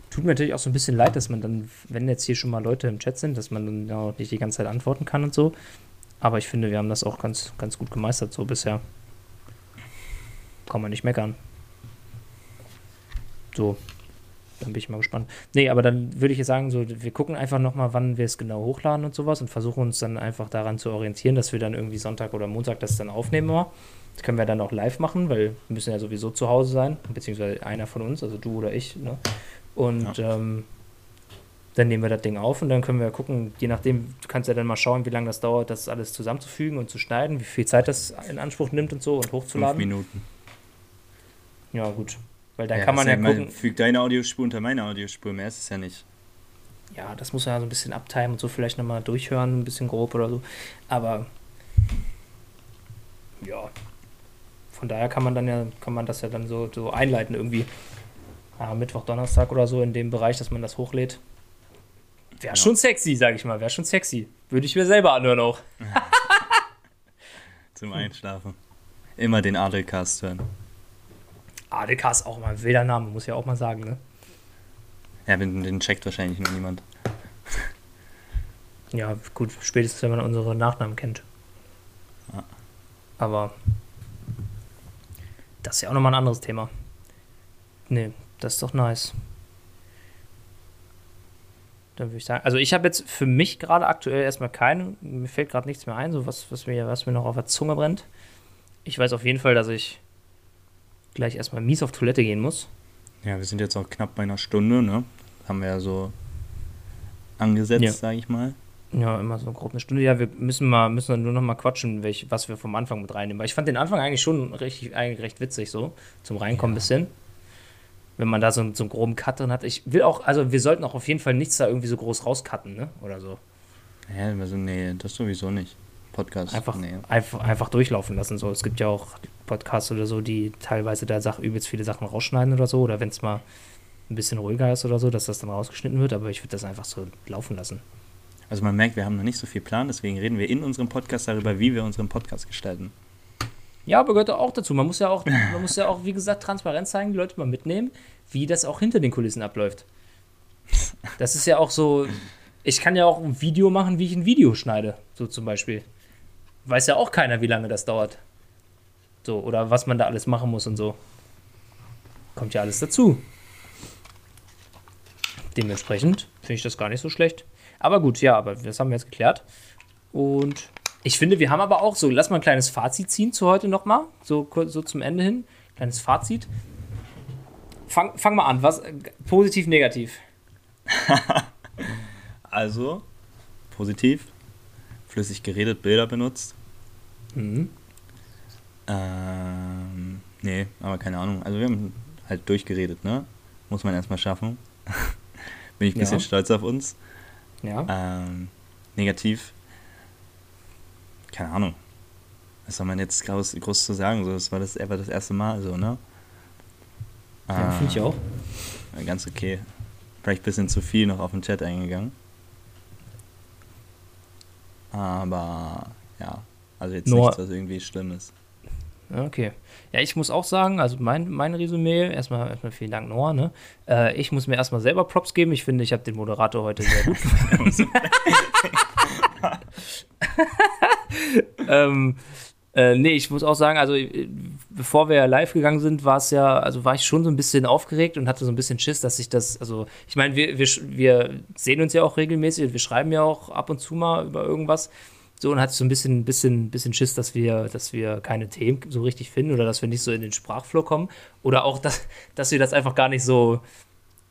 tut mir natürlich auch so ein bisschen leid, dass man dann, wenn jetzt hier schon mal Leute im Chat sind, dass man dann auch nicht die ganze Zeit antworten kann und so. Aber ich finde, wir haben das auch ganz, ganz gut gemeistert so bisher. Kann man nicht meckern. So, dann bin ich mal gespannt. Nee, aber dann würde ich jetzt sagen, so, wir gucken einfach nochmal, wann wir es genau hochladen und sowas und versuchen uns dann einfach daran zu orientieren, dass wir dann irgendwie Sonntag oder Montag das dann aufnehmen mal. Das können wir dann auch live machen, weil wir müssen ja sowieso zu Hause sein, beziehungsweise einer von uns, also du oder ich. Ne? Und ähm, dann nehmen wir das Ding auf und dann können wir gucken, je nachdem, du kannst ja dann mal schauen, wie lange das dauert, das alles zusammenzufügen und zu schneiden, wie viel Zeit das in Anspruch nimmt und so und fünf hochzuladen. Minuten. Ja, gut. Weil dann Ja, kann man das ja mal- gucken. Füg deine Audiospur unter meine Audiospur, mehr ist es ja nicht. Ja, das muss man ja so ein bisschen abtimen und so vielleicht nochmal durchhören, ein bisschen grob oder so. Aber ja, von daher kann man dann ja, kann man das ja dann so, so einleiten irgendwie. Ja, Mittwoch, Donnerstag oder so in dem Bereich, dass man das hochlädt. Wäre Ja. schon sexy, sag ich mal, wäre schon sexy. Würde ich mir selber anhören auch. Zum Einschlafen. Immer den Adelcast hören. ADK ist auch mal ein wilder Name, muss ich ja auch mal sagen, ne? Ja, den, den checkt wahrscheinlich nur niemand. Ja, gut, spätestens wenn man unsere Nachnamen kennt. Ja. Aber das ist ja auch nochmal ein anderes Thema. Nee, das ist doch nice. Dann würde ich sagen, also ich habe jetzt für mich gerade aktuell erstmal keine, mir fällt gerade nichts mehr ein, so was, was, mir, was mir noch auf der Zunge brennt. Ich weiß auf jeden Fall, dass ich gleich erstmal mies auf Toilette gehen muss. Ja, wir sind jetzt auch knapp bei einer Stunde, ne? Haben wir ja so angesetzt, Ja. sag ich mal. Ja, immer so grob eine Stunde. Ja, wir müssen mal, müssen dann nur noch mal quatschen, welch, was wir vom Anfang mit reinnehmen. Weil ich fand den Anfang eigentlich schon richtig, eigentlich recht witzig so. Zum Reinkommen ein bisschen. wenn man da so, so einen groben Cut drin hat. Ich will auch, also wir sollten auch auf jeden Fall nichts da irgendwie so groß rauscutten, ne? Oder so. Ja, also nee, das sowieso nicht. Podcast. Einfach, nee. einfach, einfach durchlaufen lassen. So. Es gibt ja auch Podcasts oder so, die teilweise da Sach übelst viele Sachen rausschneiden oder so. Oder wenn es mal ein bisschen ruhiger ist oder so, dass das dann rausgeschnitten wird. Aber ich würde das einfach so laufen lassen. Also man merkt, wir haben noch nicht so viel Plan, deswegen reden wir in unserem Podcast darüber, wie wir unseren Podcast gestalten. Ja, aber gehört auch dazu. Man muss ja auch, man muss ja auch, wie gesagt, Transparenz zeigen, die Leute mal mitnehmen, wie das auch hinter den Kulissen abläuft. Das ist ja auch so. Ich kann ja auch ein Video machen, wie ich ein Video schneide, so zum Beispiel. Weiß ja auch keiner, wie lange das dauert. So, oder was man da alles machen muss und so. Kommt ja alles dazu. Dementsprechend finde ich das gar nicht so schlecht. Aber gut, ja, aber das haben wir jetzt geklärt. Und ich finde, wir haben aber auch so, lass mal ein kleines Fazit ziehen zu heute nochmal, so, so zum Ende hin. Kleines Fazit. Fang, fang mal an, was positiv, negativ. Also, positiv, flüssig geredet, Bilder benutzt. Mhm. Ähm, nee, aber keine Ahnung. Also wir haben halt durchgeredet, ne? Muss man erstmal schaffen. Bin ich ein bisschen Ja. stolz auf uns. Ja. Ähm, negativ, keine Ahnung. Was soll man jetzt groß, groß zu sagen? So, das war das, einfach das erste Mal so, ne? ja finde ich Ähm, auch. Ganz okay. Vielleicht ein bisschen zu viel noch auf den Chat eingegangen. Aber ja, also jetzt Nur- nichts, was irgendwie schlimm ist. Okay. Ja, ich muss auch sagen, also mein, mein Resümee, erstmal, erstmal vielen Dank, Noah. Ne? Äh, ich muss mir erstmal selber Props geben. Ich finde, ich habe den Moderator heute sehr gut ähm, äh, nee, ich muss auch sagen, also äh, bevor wir live gegangen sind, war es ja, also war ich schon so ein bisschen aufgeregt und hatte so ein bisschen Schiss, dass ich das, also ich meine, wir, wir, wir sehen uns ja auch regelmäßig und wir schreiben ja auch ab und zu mal über irgendwas. So und hatte so ein bisschen, bisschen, bisschen Schiss, dass wir, dass wir keine Themen so richtig finden oder dass wir nicht so in den Sprachflow kommen. Oder auch, dass, dass wir das einfach gar nicht so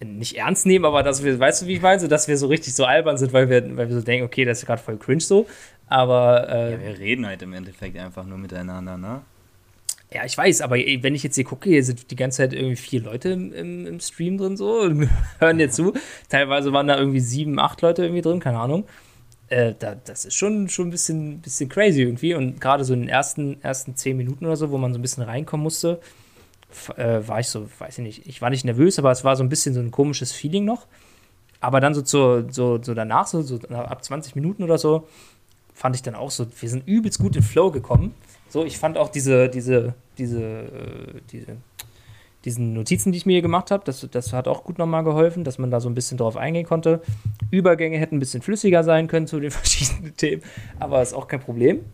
nicht ernst nehmen, aber dass wir, weißt du, wie ich meine, so, dass wir so richtig so albern sind, weil wir, weil wir so denken, okay, das ist gerade voll cringe so. Aber äh, Ja, wir reden halt im Endeffekt einfach nur miteinander, ne? Ja, ich weiß, aber wenn ich jetzt hier gucke, hier sind die ganze Zeit irgendwie vier Leute im, im, im Stream drin so und hören dir zu. Teilweise waren da irgendwie sieben, acht Leute irgendwie drin, keine Ahnung. Äh, da, das ist schon, schon ein bisschen, bisschen crazy irgendwie. Und gerade so in den ersten, ersten zehn Minuten oder so, wo man so ein bisschen reinkommen musste, äh, war ich so, weiß ich nicht, ich war nicht nervös, aber es war so ein bisschen so ein komisches Feeling noch. Aber dann so, zur, so, so danach, so, so ab 20 Minuten oder so, fand ich dann auch so, wir sind übelst gut in Flow gekommen. So, ich fand auch diese, diese, diese, äh, diese, diesen Notizen, die ich mir hier gemacht habe, das, das hat auch gut nochmal geholfen, dass man da so ein bisschen drauf eingehen konnte. Übergänge hätten ein bisschen flüssiger sein können zu den verschiedenen Themen, aber ist auch kein Problem.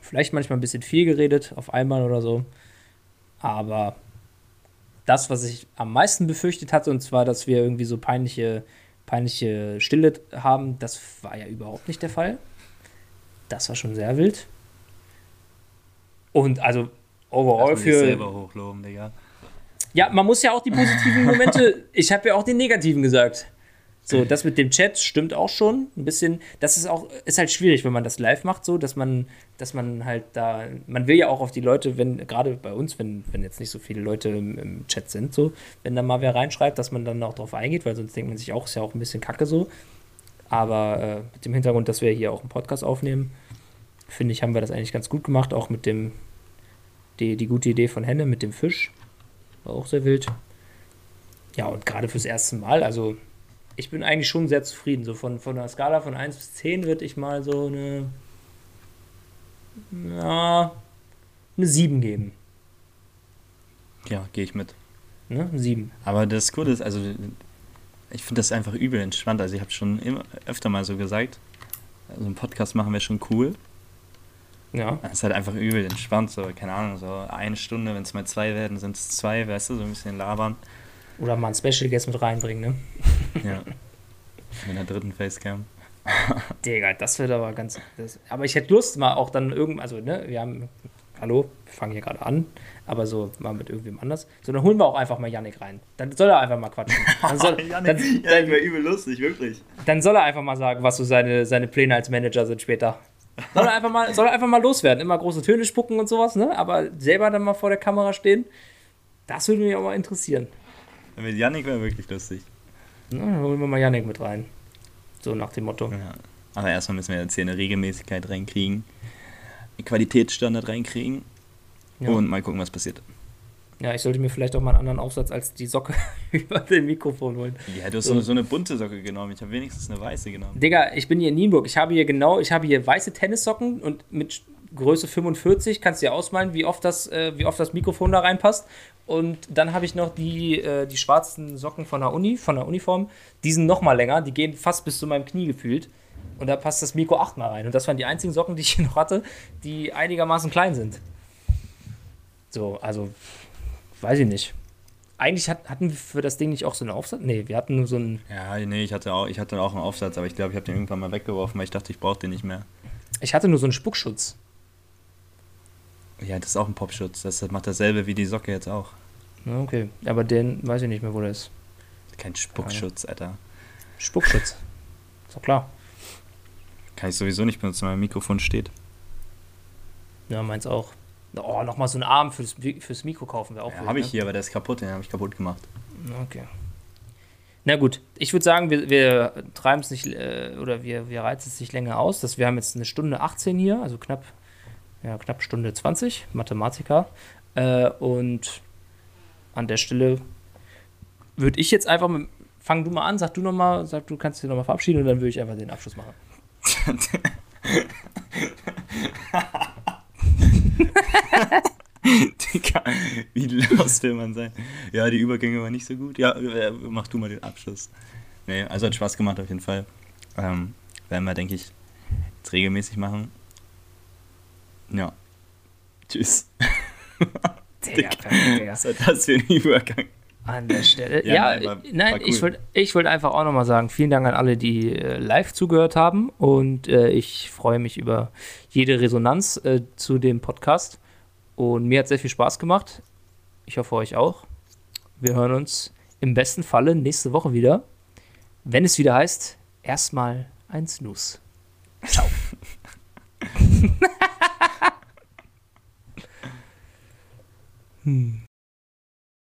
Vielleicht manchmal ein bisschen viel geredet auf einmal oder so. Aber das, was ich am meisten befürchtet hatte, und zwar, dass wir irgendwie so peinliche, peinliche Stille haben, das war ja überhaupt nicht der Fall. Das war schon sehr wild. Und also overall für. selber hochloben, Digga. Ja, man muss ja auch die positiven Momente. ich habe ja auch die negativen gesagt. So, das mit dem Chat stimmt auch schon ein bisschen. Das ist auch ist halt schwierig, wenn man das live macht, so, dass man, dass man halt da, man will ja auch auf die Leute, wenn gerade bei uns, wenn, wenn jetzt nicht so viele Leute im, im Chat sind, so, wenn da mal wer reinschreibt, dass man dann auch drauf eingeht, weil sonst denkt man sich auch, ist ja auch ein bisschen Kacke so. Aber äh, mit dem Hintergrund, dass wir hier auch einen Podcast aufnehmen, finde ich, haben wir das eigentlich ganz gut gemacht, auch mit dem die, die gute Idee von Henne mit dem Fisch. War auch sehr wild. Ja, und gerade fürs erste Mal, also ich bin eigentlich schon sehr zufrieden. So von, von einer Skala von 1 bis 10 würde ich mal so eine. Ja, eine 7 geben. Ja, gehe ich mit. Ne? Eine 7. Aber das Coole ist, also ich finde das einfach übel entspannt. Also ich habe schon immer öfter mal so gesagt, so einen Podcast machen wäre schon cool. Ja. Es ist halt einfach übel entspannt, so, keine Ahnung, so eine Stunde, wenn es mal zwei werden, sind es zwei, weißt du, so ein bisschen labern. Oder mal einen Special Guest mit reinbringen, ne? Ja. Mit der dritten Facecam. Digga, das wird aber ganz. Das, aber ich hätte Lust, mal auch dann irgend. Also, ne, wir haben. Hallo, wir fangen hier gerade an, aber so mal mit irgendwem anders. So, dann holen wir auch einfach mal Yannick rein. Dann soll er einfach mal quatschen. Dann soll, dann, ja, das wäre übel lustig, wirklich. dann soll er einfach mal sagen, was so seine, seine Pläne als Manager sind später. Soll er, einfach mal, soll er einfach mal loswerden, immer große Töne spucken und sowas, ne? Aber selber dann mal vor der Kamera stehen, das würde mich auch mal interessieren. Mit Yannick wäre wirklich lustig. Na, dann holen wir mal Yannick mit rein. So nach dem Motto. Ja. Aber erstmal müssen wir jetzt hier eine Regelmäßigkeit reinkriegen, einen Qualitätsstandard reinkriegen Ja. und mal gucken, was passiert. Ja, ich sollte mir vielleicht auch mal einen anderen Aufsatz als die Socke über dem Mikrofon holen. Ja, du hast so, so eine bunte Socke genommen. Ich habe wenigstens eine weiße genommen. Digga, ich bin hier in Nienburg. Ich habe hier genau, ich habe hier weiße Tennissocken und mit Größe 45 kannst du dir ausmalen, wie oft das, äh, wie oft das Mikrofon da reinpasst. Und dann habe ich noch die, äh, die schwarzen Socken von der Uni, von der Uniform. Die sind noch mal länger, die gehen fast bis zu meinem Knie gefühlt. Und da passt das Mikro achtmal rein. Und das waren die einzigen Socken, die ich hier noch hatte, die einigermaßen klein sind. So, also, weiß ich nicht. Eigentlich hat, hatten wir für das Ding nicht auch so einen Aufsatz? Nee, wir hatten nur so einen. Ja, nee, ich hatte auch, ich hatte auch einen Aufsatz, aber ich glaube, ich habe den irgendwann mal weggeworfen, weil ich dachte, ich brauche den nicht mehr. Ich hatte nur so einen Spuckschutz. Ja, das ist auch ein Popschutz. Das macht dasselbe wie die Socke jetzt auch. Okay, aber den weiß ich nicht mehr, wo der ist. Kein Spuckschutz, Alter. Spuckschutz. Ist doch klar. Kann ich sowieso nicht benutzen, weil mein Mikrofon steht. Ja, meins auch. Oh, nochmal so einen Arm fürs, fürs Mikro kaufen wäre auch Ja, habe ich ne? hier, aber der ist kaputt, den habe ich kaputt gemacht. Okay. Na gut, ich würde sagen, wir, wir treiben es nicht, äh, oder wir, wir reizen es nicht länger aus. Das, wir haben jetzt eine Stunde 18 hier, also knapp, ja, knapp Stunde 20, Mathematiker. Äh, und an der Stelle würde ich jetzt einfach mit, fang du mal an, sag du nochmal, sag du kannst dich nochmal verabschieden und dann würde ich einfach den Abschluss machen. Digga, wie los will man sein? Ja, die Übergänge waren nicht so gut. Ja, äh, mach du mal den Abschluss. Nee, also hat Spaß gemacht auf jeden Fall. Ähm, werden wir, denke ich, jetzt regelmäßig machen. Ja. Tschüss. Digga, Digga. Was war das für ein Übergang? An der Stelle. Ja, Ja, nein, war- nein, war cool. ich wollte ich wollt einfach auch nochmal sagen, vielen Dank an alle, die äh, live zugehört haben. Und äh, ich freue mich über jede Resonanz äh, zu dem Podcast. Und mir hat sehr viel Spaß gemacht. Ich hoffe euch auch. Wir hören uns im besten Falle nächste Woche wieder, wenn es wieder heißt, erstmal ein Snooze. Ciao. hm.